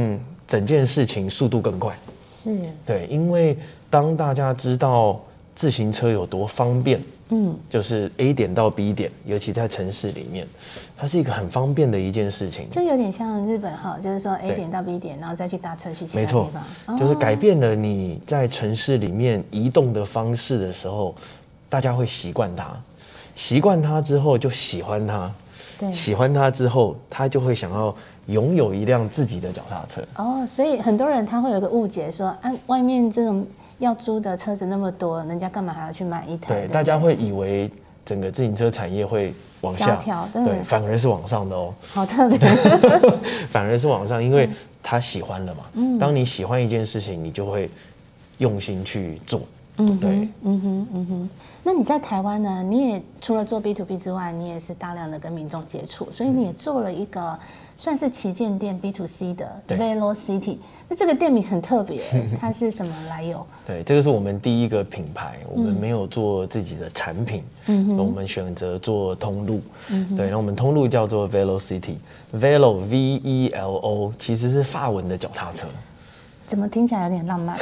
[SPEAKER 2] 整件事情速度更快。
[SPEAKER 1] 是。
[SPEAKER 2] 对，因为当大家知道自行车有多方便，
[SPEAKER 1] 嗯。
[SPEAKER 2] 就是 A 点到 B 点，尤其在城市里面，它是一个很方便的一件事情。
[SPEAKER 1] 就有点像日本哈，就是说 A
[SPEAKER 2] 对。
[SPEAKER 1] 点到 B 点，然后再去搭车去其他地
[SPEAKER 2] 没错。
[SPEAKER 1] 方，，
[SPEAKER 2] 就是
[SPEAKER 1] 哦
[SPEAKER 2] 改变了你在城市里面移动的方式的时候，大家会习惯它，习惯它之后就喜欢它，
[SPEAKER 1] 对。
[SPEAKER 2] 喜欢它之后，他就会想要拥有一辆自己的脚踏车。
[SPEAKER 1] 哦，所以很多人他会有一个误解说，啊，外面这种要租的车子那么多，人家干嘛还要去买一台？
[SPEAKER 2] 对，
[SPEAKER 1] 不
[SPEAKER 2] 大家会以为整个自行车产业会往下，
[SPEAKER 1] 条
[SPEAKER 2] 对，
[SPEAKER 1] 对
[SPEAKER 2] 反而是往上的哦，
[SPEAKER 1] 好特别，
[SPEAKER 2] 反而是往上，因为他喜欢了嘛。
[SPEAKER 1] 嗯
[SPEAKER 2] 当你喜欢一件事情，你就会用心去做。对
[SPEAKER 1] 嗯哼，嗯哼，嗯哼。那你在台湾呢？你也除了做 B to B 之外，你也是大量的跟民众接触，所以你也做了一个算是旗舰店 B to C 的 Velo City。那这个店名很特别，它是什么来由？
[SPEAKER 2] 对，这个是我们第一个品牌，我们没有做自己的产品，
[SPEAKER 1] 嗯
[SPEAKER 2] 我们选择做通路。对，那我们通路叫做 Velocity，Velo V E L O 其实是法文的脚踏车。
[SPEAKER 1] 怎么听起来有点浪漫？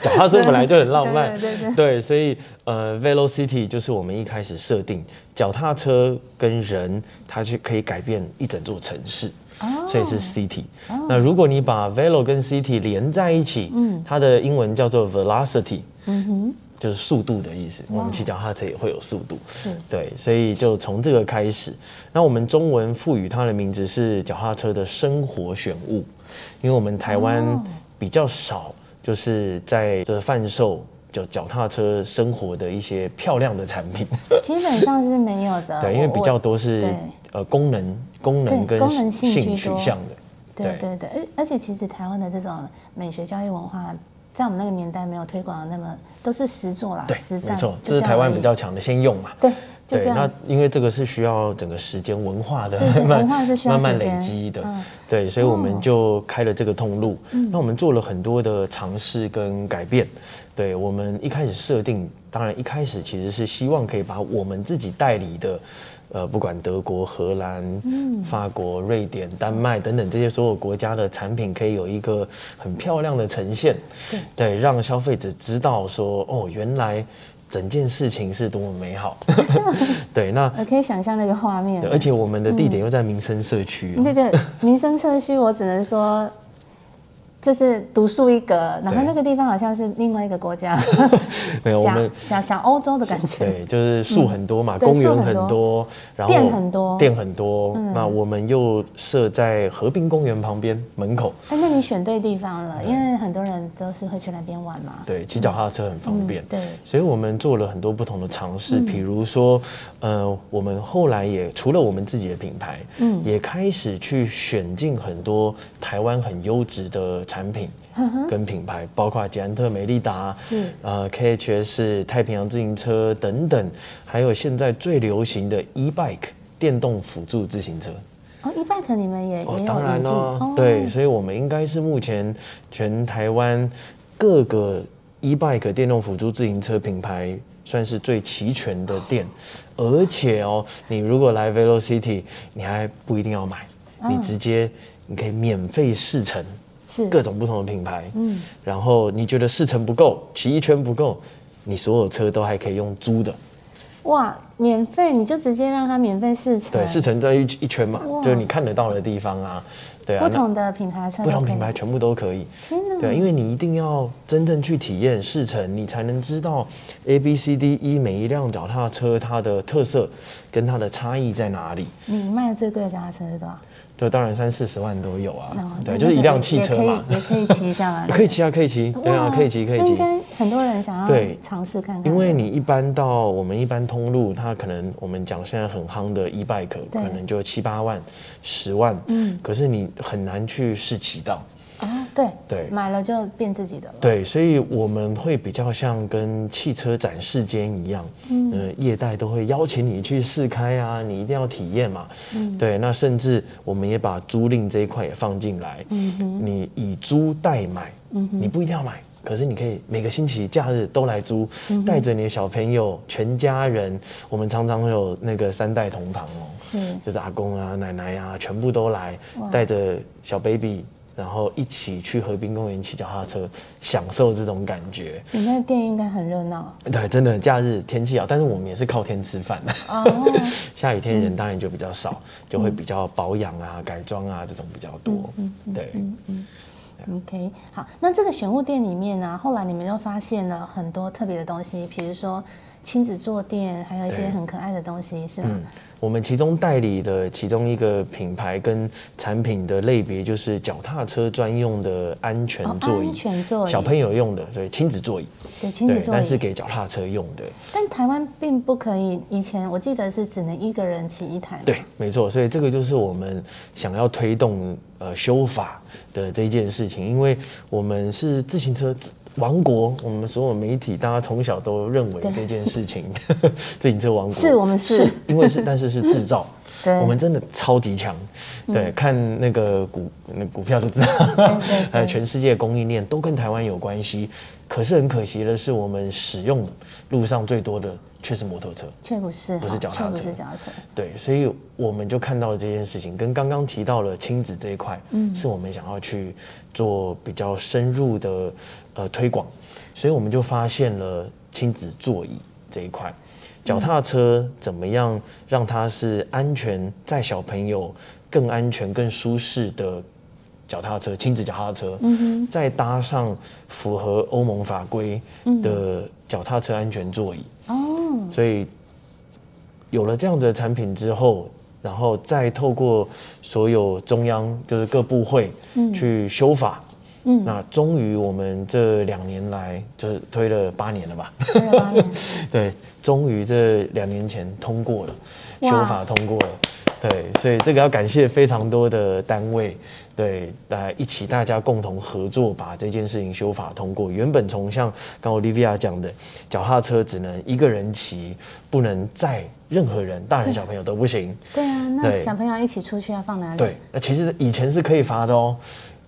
[SPEAKER 2] 脚踏车本来就很浪漫，
[SPEAKER 1] 对对对
[SPEAKER 2] 对，所以呃，Velocity 就是我们一开始设定，脚踏车跟人，它去可以改变一整座城市。
[SPEAKER 1] 哦
[SPEAKER 2] 所以是 city。那如果你把 velo 跟 city 连在一起，
[SPEAKER 1] 嗯
[SPEAKER 2] 它的英文叫做 velocity，
[SPEAKER 1] 嗯哼，
[SPEAKER 2] 就是速度的意思。我们骑脚踏车也会有速度，
[SPEAKER 1] 是
[SPEAKER 2] 对，所以就从这个开始。那我们中文赋予它的名字是脚踏车的生活选物，因为我们台湾
[SPEAKER 1] 哦
[SPEAKER 2] 比较少，就是在就是贩售脚脚踏车生活的一些漂亮的产品。
[SPEAKER 1] 基本上是没有的。
[SPEAKER 2] 对，因为比较多是呃功能功能跟
[SPEAKER 1] 功能性
[SPEAKER 2] 取向的。
[SPEAKER 1] 对对对，而而且其实台湾的这种美学教育文化，在我们那个年代没有推广的那么，都是实做啦，
[SPEAKER 2] 对
[SPEAKER 1] 实，战。
[SPEAKER 2] 没错，这是台湾比较强的，先用嘛。
[SPEAKER 1] 对，就
[SPEAKER 2] 对，
[SPEAKER 1] 这样
[SPEAKER 2] 那。因为这个是需要整个时间文化的
[SPEAKER 1] 文化是需要
[SPEAKER 2] 慢慢累积的，
[SPEAKER 1] 嗯
[SPEAKER 2] 对，所以我
[SPEAKER 1] 哦
[SPEAKER 2] 们就开了这个通路。那我们做了很多的尝试跟改变。对我们一开始设定，当然一开始其实是希望可以把我们自己代理的。呃，不管德国、荷兰、
[SPEAKER 1] 嗯
[SPEAKER 2] 法国、瑞典、丹麦等等这些所有国家的产品，可以有一个很漂亮的呈现，
[SPEAKER 1] 对
[SPEAKER 2] 对，让消费者知道说，哦，原来整件事情是多么美好。对，那
[SPEAKER 1] 我可以想象那个画面，
[SPEAKER 2] 而且我们的地点又在民生社区、哦
[SPEAKER 1] 那个民生社区，我只能说。就是独树一格，然后那个地方好像是另外一个国家，
[SPEAKER 2] 没有我们
[SPEAKER 1] 想想欧洲的感觉。
[SPEAKER 2] 对，就是树很多嘛，
[SPEAKER 1] 对
[SPEAKER 2] 公园
[SPEAKER 1] 很多，
[SPEAKER 2] 然后
[SPEAKER 1] 店很多。
[SPEAKER 2] 店很多。
[SPEAKER 1] 嗯。
[SPEAKER 2] 那我们又设在和平公园旁边门口，
[SPEAKER 1] 哎，那你选对地方了，因为很多人都是会去那边玩嘛。
[SPEAKER 2] 对，骑脚踏车很方便。
[SPEAKER 1] 嗯对。
[SPEAKER 2] 所以我们做了很多不同的尝试，
[SPEAKER 1] 嗯。
[SPEAKER 2] 比如说，呃，我们后来也除了我们自己的品牌，
[SPEAKER 1] 嗯。
[SPEAKER 2] 也开始去选进很多台湾很优质的产品。跟品牌，包括捷安特、美利达，
[SPEAKER 1] 是。
[SPEAKER 2] 呃 KHS、太平洋自行车等等，还有现在最流行的 e-bike 电动辅助自行车。
[SPEAKER 1] 哦，e-bike 你们也也
[SPEAKER 2] 哦，
[SPEAKER 1] 有
[SPEAKER 2] 当然
[SPEAKER 1] 引进。
[SPEAKER 2] 了，对，所以我们应该是目前全台湾各个 e-bike 电动辅助自行车品牌算是最齐全的店，而且哦，你如果来 Velocity，你还不一定要买，你
[SPEAKER 1] 嗯
[SPEAKER 2] 直接你可以免费试乘
[SPEAKER 1] 是。
[SPEAKER 2] 各种不同的品牌，
[SPEAKER 1] 嗯。
[SPEAKER 2] 然后你觉得试乘不够，骑一圈不够，你所有车都还可以用租的，
[SPEAKER 1] 哇，免费你就直接让他免费试乘，
[SPEAKER 2] 对，试乘在一一圈嘛，就是你看得到的地方啊，对啊，
[SPEAKER 1] 不同的品牌车，
[SPEAKER 2] 不同品牌，全部都可以。对，因为你一定要真正去体验试乘，你才能知道 A B C D E 每一辆脚踏车它的特色跟它的差异在哪里。
[SPEAKER 1] 你卖的最贵的脚踏车是多少？
[SPEAKER 2] 对，当然三四十万都有啊。
[SPEAKER 1] 哦。
[SPEAKER 2] 对，就是一辆汽车嘛，
[SPEAKER 1] 也可以也可以骑一下嘛，
[SPEAKER 2] 可以骑啊，可以骑，对啊，可以骑，可以骑。
[SPEAKER 1] 应该很多人想要
[SPEAKER 2] 对。
[SPEAKER 1] 尝试看看，
[SPEAKER 2] 因为你一般到我们一般通路，它可能我们讲现在很夯的 e bike，可能就七八万、十万，
[SPEAKER 1] 嗯。
[SPEAKER 2] 可是你很难去试骑到。
[SPEAKER 1] 哦，对
[SPEAKER 2] 对。
[SPEAKER 1] 买了就变自己的了，
[SPEAKER 2] 对，所以我们会比较像跟汽车展示间一样，嗯，呃，业代都会邀请你去试开啊，你一定要体验嘛，嗯，对，那甚至我们也把租赁这一块也放进来，
[SPEAKER 1] 嗯哼，
[SPEAKER 2] 你以租代买，
[SPEAKER 1] 嗯哼。
[SPEAKER 2] 你不一定要买。可是你可以每个星期假日都来租，
[SPEAKER 1] 嗯
[SPEAKER 2] 带着你的小朋友、全家人，我们常常会有那个三代同堂哦，
[SPEAKER 1] 是。
[SPEAKER 2] 就是阿公啊、奶奶啊，全部都来
[SPEAKER 1] 哇，
[SPEAKER 2] 带着小 baby，然后一起去河滨公园骑脚踏车，享受这种感觉。
[SPEAKER 1] 你那店应该很热闹
[SPEAKER 2] 对，真的假日天气好，但是我们也是靠天吃饭的。
[SPEAKER 1] 哦，
[SPEAKER 2] 下雨天人当然就比较少，就会比较保养啊、改装啊这种比较多。对，
[SPEAKER 1] 嗯 OK，好，那这个选物店里面呢、后来你们又发现了很多特别的东西，比如说亲子坐垫，还有一些很可爱的东西，是吗？
[SPEAKER 2] 嗯，我们其中代理的其中一个品牌跟产品的类别就是脚踏车专用的安全
[SPEAKER 1] 哦
[SPEAKER 2] 座椅，
[SPEAKER 1] 安全座椅
[SPEAKER 2] 小朋友用的，所以亲子座椅，
[SPEAKER 1] 对，亲子，座椅。
[SPEAKER 2] 但是给脚踏车用的。
[SPEAKER 1] 但台湾并不可以，以前我记得是只能一个人骑一台嘛。
[SPEAKER 2] 对，没错，所以这个就是我们想要推动呃修法的这件事情，因为我们是自行车王国，我们所有媒体大家从小都认为这件事情，自行车王国。
[SPEAKER 1] 是我们是。
[SPEAKER 2] 因为是，但是是制造。
[SPEAKER 1] 对
[SPEAKER 2] 我们真的超级强，对，看那个股那股票就知道，
[SPEAKER 1] 对 对。
[SPEAKER 2] 还有全世界供应链都跟台湾有关系。可是很可惜的是，我们使用路上最多的却是摩托车。
[SPEAKER 1] 却不是哈，
[SPEAKER 2] 不是脚踏车。
[SPEAKER 1] 却不是脚踏车。
[SPEAKER 2] 对，所以我们就看到了这件事情，跟刚刚提到了亲子这一块，嗯，是我们想要去做比较深入的呃推广，所以我们就发现了亲子座椅这一块，脚踏车怎么样让它是安全载小朋友更安全、更舒适的脚踏车，亲子脚踏车，嗯再搭上符合欧盟法规的脚踏车安全座椅，
[SPEAKER 1] 哦，
[SPEAKER 2] 所以有了这样的产品之后，然后再透过所有中央就是各部会去修法，
[SPEAKER 1] 嗯。
[SPEAKER 2] 那终于我们这两年来就是推了八年了吧，
[SPEAKER 1] 推了八年，
[SPEAKER 2] 对，终于这两年前通过了，修法通过了。对，所以这个要感谢非常多的单位，对，大家一起大家共同合作把这件事情修法通过。原本从像刚 Olivia 讲的，脚踏车只能一个人骑，不能载任何人，大人小朋友都不行。
[SPEAKER 1] 对啊，那小朋友一起出去要放哪里？
[SPEAKER 2] 对，那其实以前是可以罚的哦，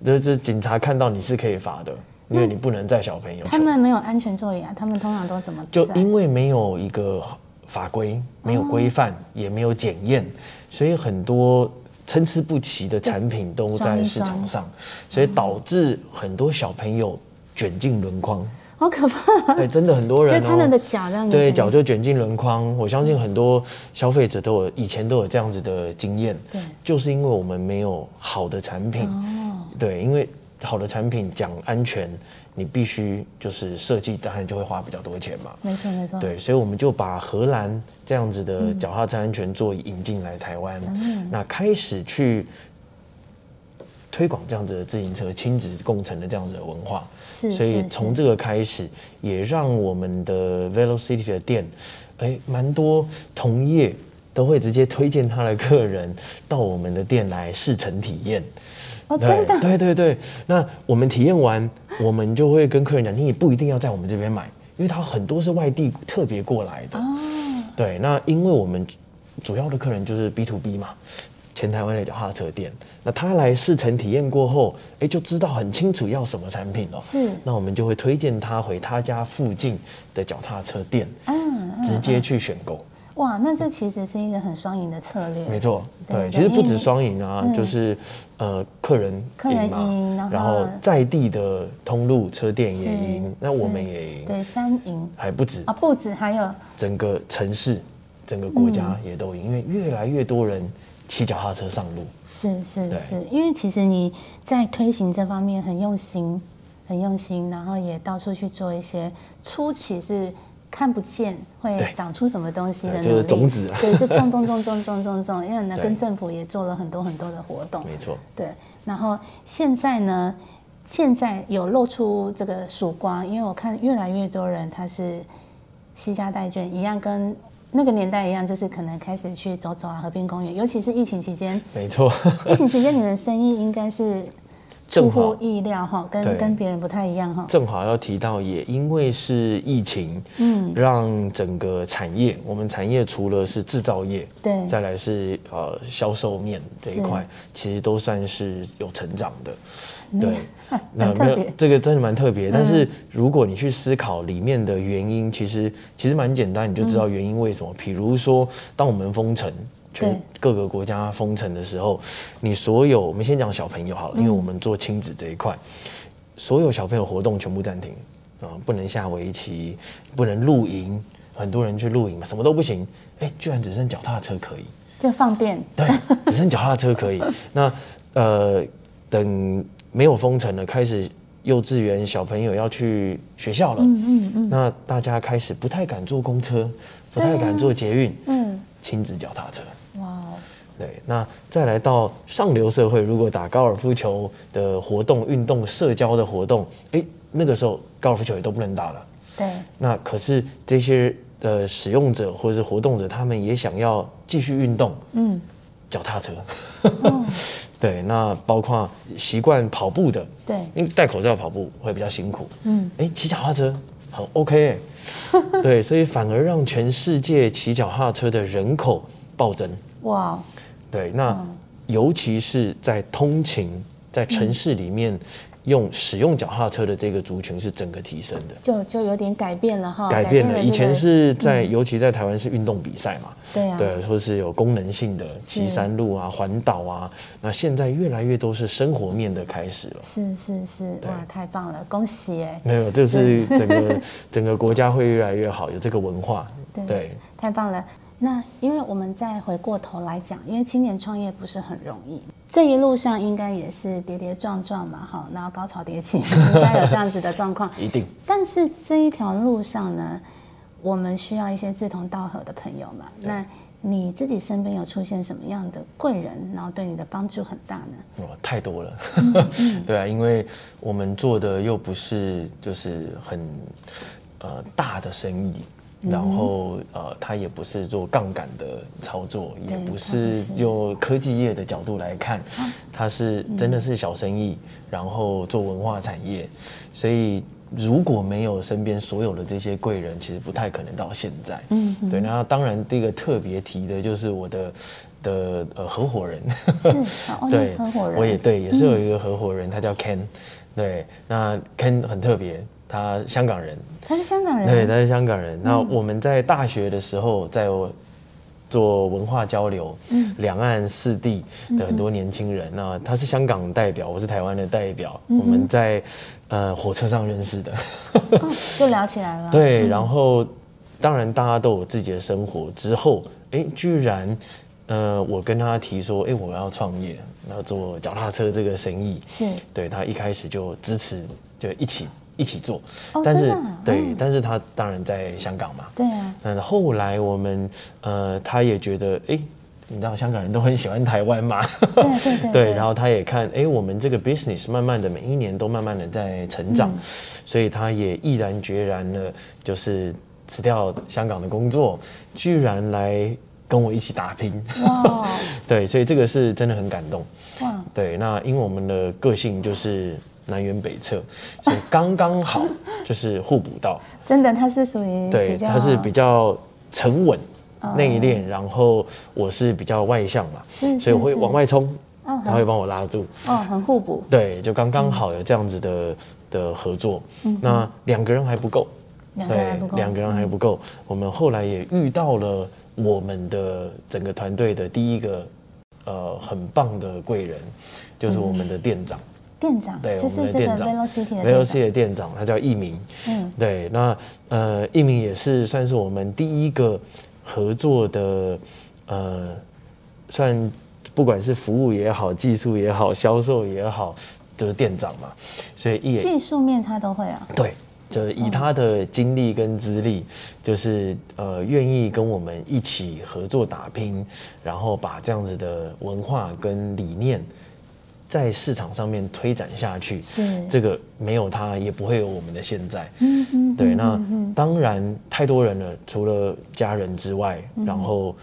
[SPEAKER 2] 就是警察看到你是可以罚的，因为你不能载小朋友。
[SPEAKER 1] 他们没有安全座椅啊，他们通常都怎么
[SPEAKER 2] 就因为没有一个法规，没有规范，也没有检验，所以很多参差不齐的产品都在市场上，所以导致很多小朋友卷进轮框。
[SPEAKER 1] 好可怕，
[SPEAKER 2] 对，真的很多人、哦，
[SPEAKER 1] 就他们的脚这样
[SPEAKER 2] 对脚就卷进轮框。我相信很多消费者都有以前都有这样子的经验，
[SPEAKER 1] 对。
[SPEAKER 2] 就是因为我们没有好的产品，
[SPEAKER 1] 哦，
[SPEAKER 2] 对，因为好的产品讲安全，你必须就是设计，当然就会花比较多钱嘛。
[SPEAKER 1] 没错没错，
[SPEAKER 2] 对，所以我们就把荷兰这样子的脚踏车安全座椅引进来台湾，
[SPEAKER 1] 嗯
[SPEAKER 2] 那开始去推广这样子的自行车亲子共乘的这样子的文化。
[SPEAKER 1] 是
[SPEAKER 2] 所以
[SPEAKER 1] 是
[SPEAKER 2] 从这个开始，也让我们的 Velocity 的店，哎，蛮多同业都会直接推荐他的客人到我们的店来试乘体验。
[SPEAKER 1] 哦真的
[SPEAKER 2] 对对对，那我们体验完，我们就会跟客人讲，你也不一定要在我们这边买，因为他很多是外地特别过来的。
[SPEAKER 1] 哦，
[SPEAKER 2] 对，那因为我们主要的客人就是 B to B 嘛，全台湾的脚踏车店，那他来试乘体验过后，哎，就知道很清楚要什么产品了。
[SPEAKER 1] 是
[SPEAKER 2] 那我们就会推荐他回他家附近的脚踏车店，
[SPEAKER 1] 嗯嗯
[SPEAKER 2] 直接去选购。
[SPEAKER 1] 哇，那这其实是一个很双赢的策略，
[SPEAKER 2] 没错，对，其实不止双赢啊，就是呃，客人
[SPEAKER 1] 客人
[SPEAKER 2] 赢
[SPEAKER 1] 然后
[SPEAKER 2] 在地的通路车店也
[SPEAKER 1] 是
[SPEAKER 2] 赢，那我们也赢，
[SPEAKER 1] 对三赢
[SPEAKER 2] 还不止
[SPEAKER 1] 啊，不止还有
[SPEAKER 2] 整个城市、整个国
[SPEAKER 1] 嗯
[SPEAKER 2] 家也都赢，因为越来越多人骑脚踏车上路。
[SPEAKER 1] 是是是，因为其实你在推行这方面很用心，很用心，然后也到处去做一些初期是看不见会
[SPEAKER 2] 对。
[SPEAKER 1] 长出什么东西的
[SPEAKER 2] 对就种子。啊
[SPEAKER 1] 对，就种种种种种种种，因为呢跟政府也做了很多很多的活动，
[SPEAKER 2] 没错，
[SPEAKER 1] 对，然后现在呢，现在有露出这个曙光，因为我看越来越多人他是惜家带眷，一样跟那个年代一样，就是可能开始去走走啊，河滨公园，尤其是疫情期间，
[SPEAKER 2] 没错，
[SPEAKER 1] 疫情期间你们生意应该是出乎意料哈，跟跟别人不太一样哈。
[SPEAKER 2] 正好要提到，也因为是疫情，
[SPEAKER 1] 嗯，
[SPEAKER 2] 让整个产业，我们产业除了是制造业，
[SPEAKER 1] 对，
[SPEAKER 2] 再来是呃销售面这一块，其实都算是有成长的。对，
[SPEAKER 1] 那没有。
[SPEAKER 2] 这个真的蛮特别。但是如果你去思考里面的原因，其实其实蛮简单，你就知道原因为什么。比如说，当我们封城。全各个国家封城的时候，你所有我们先讲小朋友好了，因为我们做亲子这一块，所有小朋友活动全部暂停啊、不能下围棋，不能露营，很多人去露营嘛，什么都不行，哎，居然只剩脚踏车可以。
[SPEAKER 1] 就放电，
[SPEAKER 2] 对，只剩脚踏车可以。那呃，等没有封城了，开始幼稚园小朋友要去学校了，
[SPEAKER 1] 嗯嗯嗯。
[SPEAKER 2] 那大家开始不太敢坐公车，不太敢坐捷运，
[SPEAKER 1] 嗯，
[SPEAKER 2] 亲子脚踏车。
[SPEAKER 1] 哇哦，
[SPEAKER 2] 对，那再来到上流社会，如果打高尔夫球的活动、运动、社交的活动，诶，那个时候高尔夫球也都不能打了。
[SPEAKER 1] 对，
[SPEAKER 2] 那可是这些呃使用者或者是活动者，他们也想要继续运动，
[SPEAKER 1] 嗯，
[SPEAKER 2] 脚踏车。
[SPEAKER 1] 哦，
[SPEAKER 2] 对，那包括习惯跑步的，
[SPEAKER 1] 对，
[SPEAKER 2] 因为戴口罩跑步会比较辛苦。
[SPEAKER 1] 嗯，
[SPEAKER 2] 哎，骑脚踏车很 OK 哎、对，所以反而让全世界骑脚踏车的人口暴增。
[SPEAKER 1] 哇哦，
[SPEAKER 2] 对，那
[SPEAKER 1] 嗯。
[SPEAKER 2] 尤其是在通勤，在城市里面用使用脚踏车的这个族群是整个提升的。
[SPEAKER 1] 就就有点改变了哈，
[SPEAKER 2] 改变了，
[SPEAKER 1] 这
[SPEAKER 2] 以前是在，尤其在台湾是运动比赛嘛，
[SPEAKER 1] 对啊，
[SPEAKER 2] 对，或是有功能性的骑山路啊、环岛啊，那现在越来越都是生活面的开始了。
[SPEAKER 1] 是是是，哇，太棒了，恭喜哎，
[SPEAKER 2] 没有，这是整个 整个国家会越来越好，有这个文化。
[SPEAKER 1] 对
[SPEAKER 2] 对，
[SPEAKER 1] 太棒了。那因为我们再回过头来讲，因为青年创业不是很容易，这一路上应该也是跌跌撞撞嘛，哈，然后高潮迭起，应该有这样子的状况。
[SPEAKER 2] 一定
[SPEAKER 1] 但是这一条路上呢，我们需要一些志同道合的朋友嘛。那你自己身边有出现什么样的贵人，然后对你的帮助很大呢？
[SPEAKER 2] 哇，太多了。
[SPEAKER 1] 嗯
[SPEAKER 2] 对啊，因为我们做的又不是就是很呃大的生意。
[SPEAKER 1] 嗯
[SPEAKER 2] 然后，呃，它也不是做杠杆的操作，也不是
[SPEAKER 1] 是。
[SPEAKER 2] 用科技业的角度来看，它是真的是小生意，然后做文化产业，所以如果没有身边所有的这些贵人，其实不太可能到现在。
[SPEAKER 1] 嗯
[SPEAKER 2] 对，那当然第一个特别提的就是我的的呃合伙人，
[SPEAKER 1] 是，哦，
[SPEAKER 2] 对
[SPEAKER 1] 合伙人，
[SPEAKER 2] 我也对，也是有一个合伙人，他叫 Ken，对，那 Ken 很特别，他香港人，
[SPEAKER 1] 他是香港人，
[SPEAKER 2] 对，他是香港人。那我们在大学的时候，在做文化交流，
[SPEAKER 1] 嗯。
[SPEAKER 2] 两岸四地的很多年轻人，那他是香港代表，我是台湾的代表，我们在呃火车上认识的，
[SPEAKER 1] 哦，就聊起来了。
[SPEAKER 2] 对，然后当然大家都有自己的生活，之后哎，居然呃我跟他提说，哎，我要创业，要做脚踏车这个生意，
[SPEAKER 1] 是，
[SPEAKER 2] 对他一开始就支持，就一起一起做，
[SPEAKER 1] 哦
[SPEAKER 2] 但是对，
[SPEAKER 1] 嗯
[SPEAKER 2] 但是他当然在香港嘛，
[SPEAKER 1] 对啊，
[SPEAKER 2] 那后来我们呃，他也觉得，哎，你知道香港人都很喜欢台湾嘛，
[SPEAKER 1] 对对 对
[SPEAKER 2] 对，然后他也看，哎，我们这个 business 慢慢的每一年都慢慢的在成长，
[SPEAKER 1] 嗯。
[SPEAKER 2] 所以他也毅然决然的，就是辞掉香港的工作，居然来跟我一起打拼，
[SPEAKER 1] 哇。
[SPEAKER 2] 对，所以这个是真的很感动。
[SPEAKER 1] 哇，
[SPEAKER 2] 对，那因为我们的个性就是南辕北辙，所以刚刚好 就是互补到。
[SPEAKER 1] 真的他是属于
[SPEAKER 2] 对，他是比较沉稳、
[SPEAKER 1] 哦
[SPEAKER 2] 内敛，然后我是比较外向嘛，
[SPEAKER 1] 是
[SPEAKER 2] 所以我会往外冲，
[SPEAKER 1] 哦
[SPEAKER 2] 他会帮我拉住。
[SPEAKER 1] 哦很互补，
[SPEAKER 2] 对，就刚刚好有这样子的的合作。那两个人还不够，
[SPEAKER 1] 两个人还不够，
[SPEAKER 2] 两个人还不够。我们后来也遇到了我们的整个团队的第一个呃很棒的贵人，就是我们的店长。
[SPEAKER 1] 店长，就是这个
[SPEAKER 2] 们的店长
[SPEAKER 1] Velocity 的
[SPEAKER 2] e
[SPEAKER 1] 店长。
[SPEAKER 2] C 的店长，他叫易明。
[SPEAKER 1] 嗯，
[SPEAKER 2] 对，那呃，易明也是算是我们第一个合作的，呃，算不管是服务也好、技术也好、销售也好，就是店长嘛，所以易
[SPEAKER 1] 技术面他都会啊，
[SPEAKER 2] 对，就是以他的经历跟资历，就是呃愿意跟我们一起合作打拼，然后把这样子的文化跟理念在市场上面推展下去。
[SPEAKER 1] 是
[SPEAKER 2] 这个没有他，也不会有我们的现在。
[SPEAKER 1] 嗯嗯
[SPEAKER 2] 对，
[SPEAKER 1] 嗯
[SPEAKER 2] 那当然太多人了，除了家人之外，然后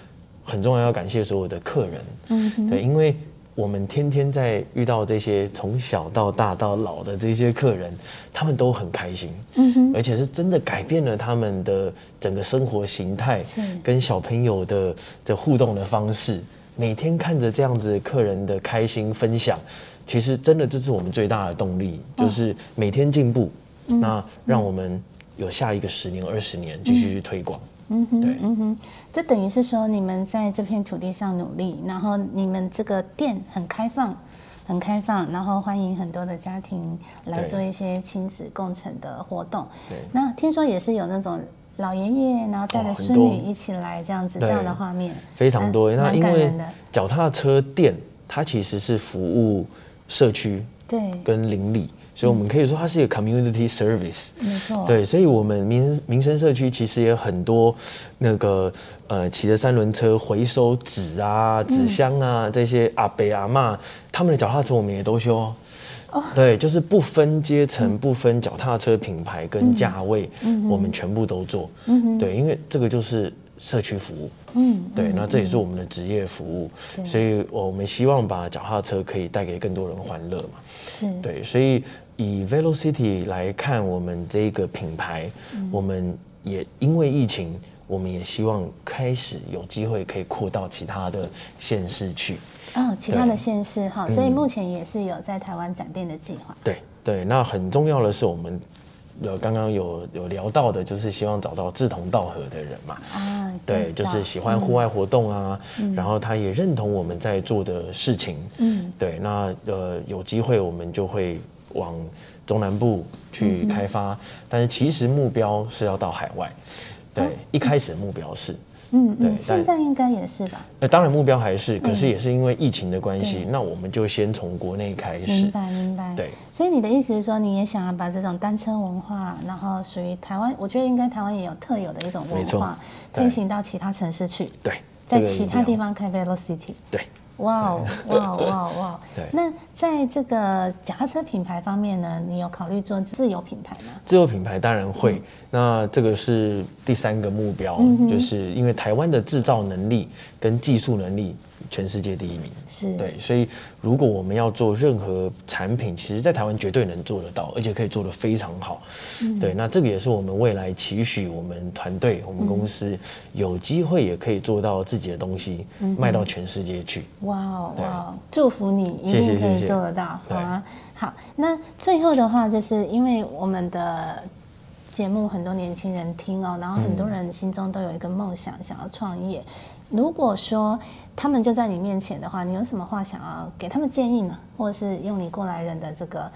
[SPEAKER 2] 很重要要感谢所有的客人。
[SPEAKER 1] 嗯
[SPEAKER 2] 对，因为我们天天在遇到这些从小到大到老的这些客人，他们都很开心，
[SPEAKER 1] 嗯哼
[SPEAKER 2] 而且是真的改变了他们的整个生活形态，跟小朋友的的互动的方式。每天看着这样子客人的开心分享，其实真的这是我们最大的动力，
[SPEAKER 1] 嗯
[SPEAKER 2] 就是每天进步，那让我们有下一个十年、二十年继续去推广。
[SPEAKER 1] 嗯哼，
[SPEAKER 2] 对。
[SPEAKER 1] 嗯哼，这等于是说你们在这片土地上努力，然后你们这个店很开放，很开放，然后欢迎很多的家庭来做一些亲子共成的活动。
[SPEAKER 2] 对。
[SPEAKER 1] 那听说也是有那种老爷爷，然后带着孙女一起来这样子，这
[SPEAKER 2] 对
[SPEAKER 1] 样的画面
[SPEAKER 2] 非常多。那因为脚踏车店，它其实是服务社区
[SPEAKER 1] 对，
[SPEAKER 2] 跟邻里，所以我们可以说它是一个 community service。
[SPEAKER 1] 没错，
[SPEAKER 2] 对，所以我们民民生社区其实也有很多那个呃骑着三轮车回收纸啊、纸箱啊这些阿伯阿妈，他们的脚踏车我们也都修哦。对，就是不分阶层、不分脚踏车品牌跟价位，我们全部都做。对，因为这个就是社区服务。嗯，对，那这也是我们的职业服务，所以我们希望把脚踏车可以带给更多人欢乐嘛。
[SPEAKER 1] 是，
[SPEAKER 2] 对，所以以 Velocity 来看，我们这个品牌，我们也因为疫情，我们也希望开始有机会可以扩到其他的县市去。
[SPEAKER 1] 哦，其他的县市哈，所以目前也是有在台湾展店的计划。
[SPEAKER 2] 对对，那很重要的是我们。有刚刚有有聊到的，就是希望找到志同道合的人嘛。啊，对，就是喜欢户外活动啊，然后他也认同我们在做的事情。嗯，对，那呃有机会我们就会往中南部去开发，但是其实目标是要到海外。对，一开始的目标是。
[SPEAKER 1] 嗯，对，现在应该也是吧。
[SPEAKER 2] 那当然目标还是，可是也是因为疫情的关系，那我们就先从国内开始。
[SPEAKER 1] 明白，明白。
[SPEAKER 2] 对，
[SPEAKER 1] 所以你的意思是说，你也想要把这种单车文化，然后属于台湾，我觉得应该台湾也有特有的一种文化，推行到其他城市去。
[SPEAKER 2] 对，
[SPEAKER 1] 在其他地方开 Velocity。
[SPEAKER 2] 对。
[SPEAKER 1] 哇哦，哇哦哇哇！对，那在这个脚踏车品牌方面呢，你有考虑做自有品牌吗？
[SPEAKER 2] 自有品牌当然会，那这个是第三个目标，就是因为台湾的制造能力跟技术能力。全世界第一名。
[SPEAKER 1] 是。
[SPEAKER 2] 对，所以如果我们要做任何产品，其实在台湾绝对能做得到，而且可以做得非常好。对，那这个也是我们未来期许我们团队、我们公司有机会也可以做到自己的东西，卖到全世界去。
[SPEAKER 1] 哇哦，哇，祝福你一定可以做得到，好吗？好，那最后的话，就是因为我们的节目很多年轻人听哦，然后很多人心中都有一个梦想，想要创业。如果说他们就在你面前的话，你有什么话想要给他们建议呢？或者是用你过来人的这个，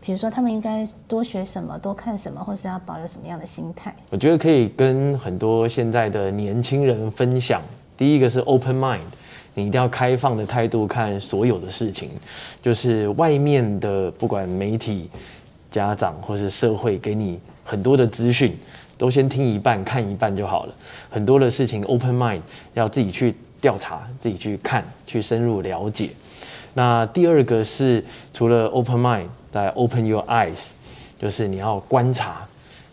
[SPEAKER 1] 比如说他们应该多学什么、多看什么，或是要保有什么样的心态？
[SPEAKER 2] 我觉得可以跟很多现在的年轻人分享。第一个是 open mind，你一定要开放的态度看所有的事情，就是外面的不管媒体、家长或是社会给你很多的资讯。都先听一半，看一半就好了。很多的事情，open mind，要自己去调查，自己去看，去深入了解。那第二个是，除了 open mind，来 open your eyes，就是你要观察，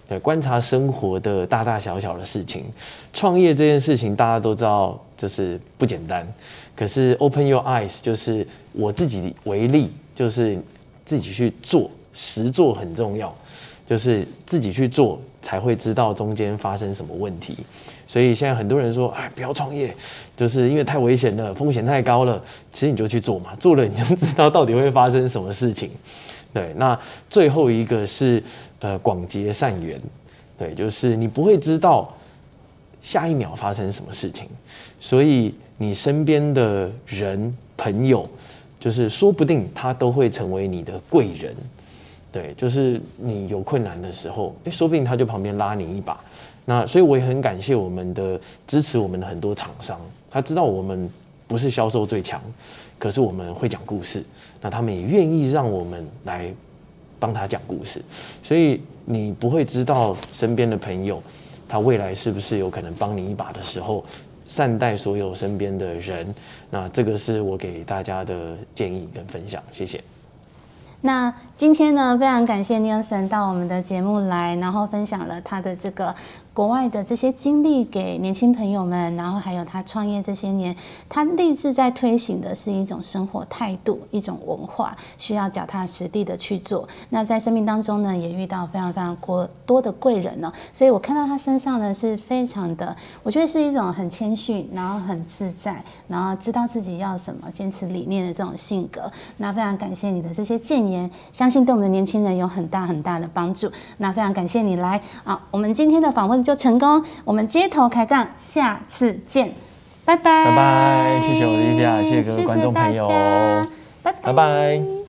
[SPEAKER 2] 对，观察生活的大大小小的事情。创业这件事情，大家都知道，就是不简单。可是 open your eyes，就是我自己为例，就是自己去做，实做很重要。就是自己去做，才会知道中间发生什么问题。所以现在很多人说：“哎，不要创业，就是因为太危险了，风险太高了。”其实你就去做嘛，做了你就知道到底会发生什么事情。对，那最后一个是呃广结善缘，对，就是你不会知道下一秒发生什么事情，所以你身边的人朋友，就是说不定他都会成为你的贵人。对，就是你有困难的时候，哎，说不定他就旁边拉你一把。那所以我也很感谢我们的支持，我们的很多厂商，他知道我们不是销售最强，可是我们会讲故事，那他们也愿意让我们来帮他讲故事。所以你不会知道身边的朋友，他未来是不是有可能帮你一把的时候，善待所有身边的人。那这个是我给大家的建议跟分享，谢谢。
[SPEAKER 1] 那今天呢，非常感谢 Nelson 到我们的节目来，然后分享了他的这个。国外的这些经历给年轻朋友们，然后还有他创业这些年，他立志在推行的是一种生活态度，一种文化，需要脚踏实地的去做。那在生命当中呢，也遇到非常非常多多的贵人呢，所以我看到他身上呢是非常的，我觉得是一种很谦逊，然后很自在，然后知道自己要什么，坚持理念的这种性格。那非常感谢你的这些建言，相信对我们的年轻人有很大很大的帮助。那非常感谢你来啊，我们今天的访问。就成功，我们街头开杠，下次见，拜拜，
[SPEAKER 2] 拜拜，谢谢我的 Livia，谢谢各位观众朋友，
[SPEAKER 1] 拜拜。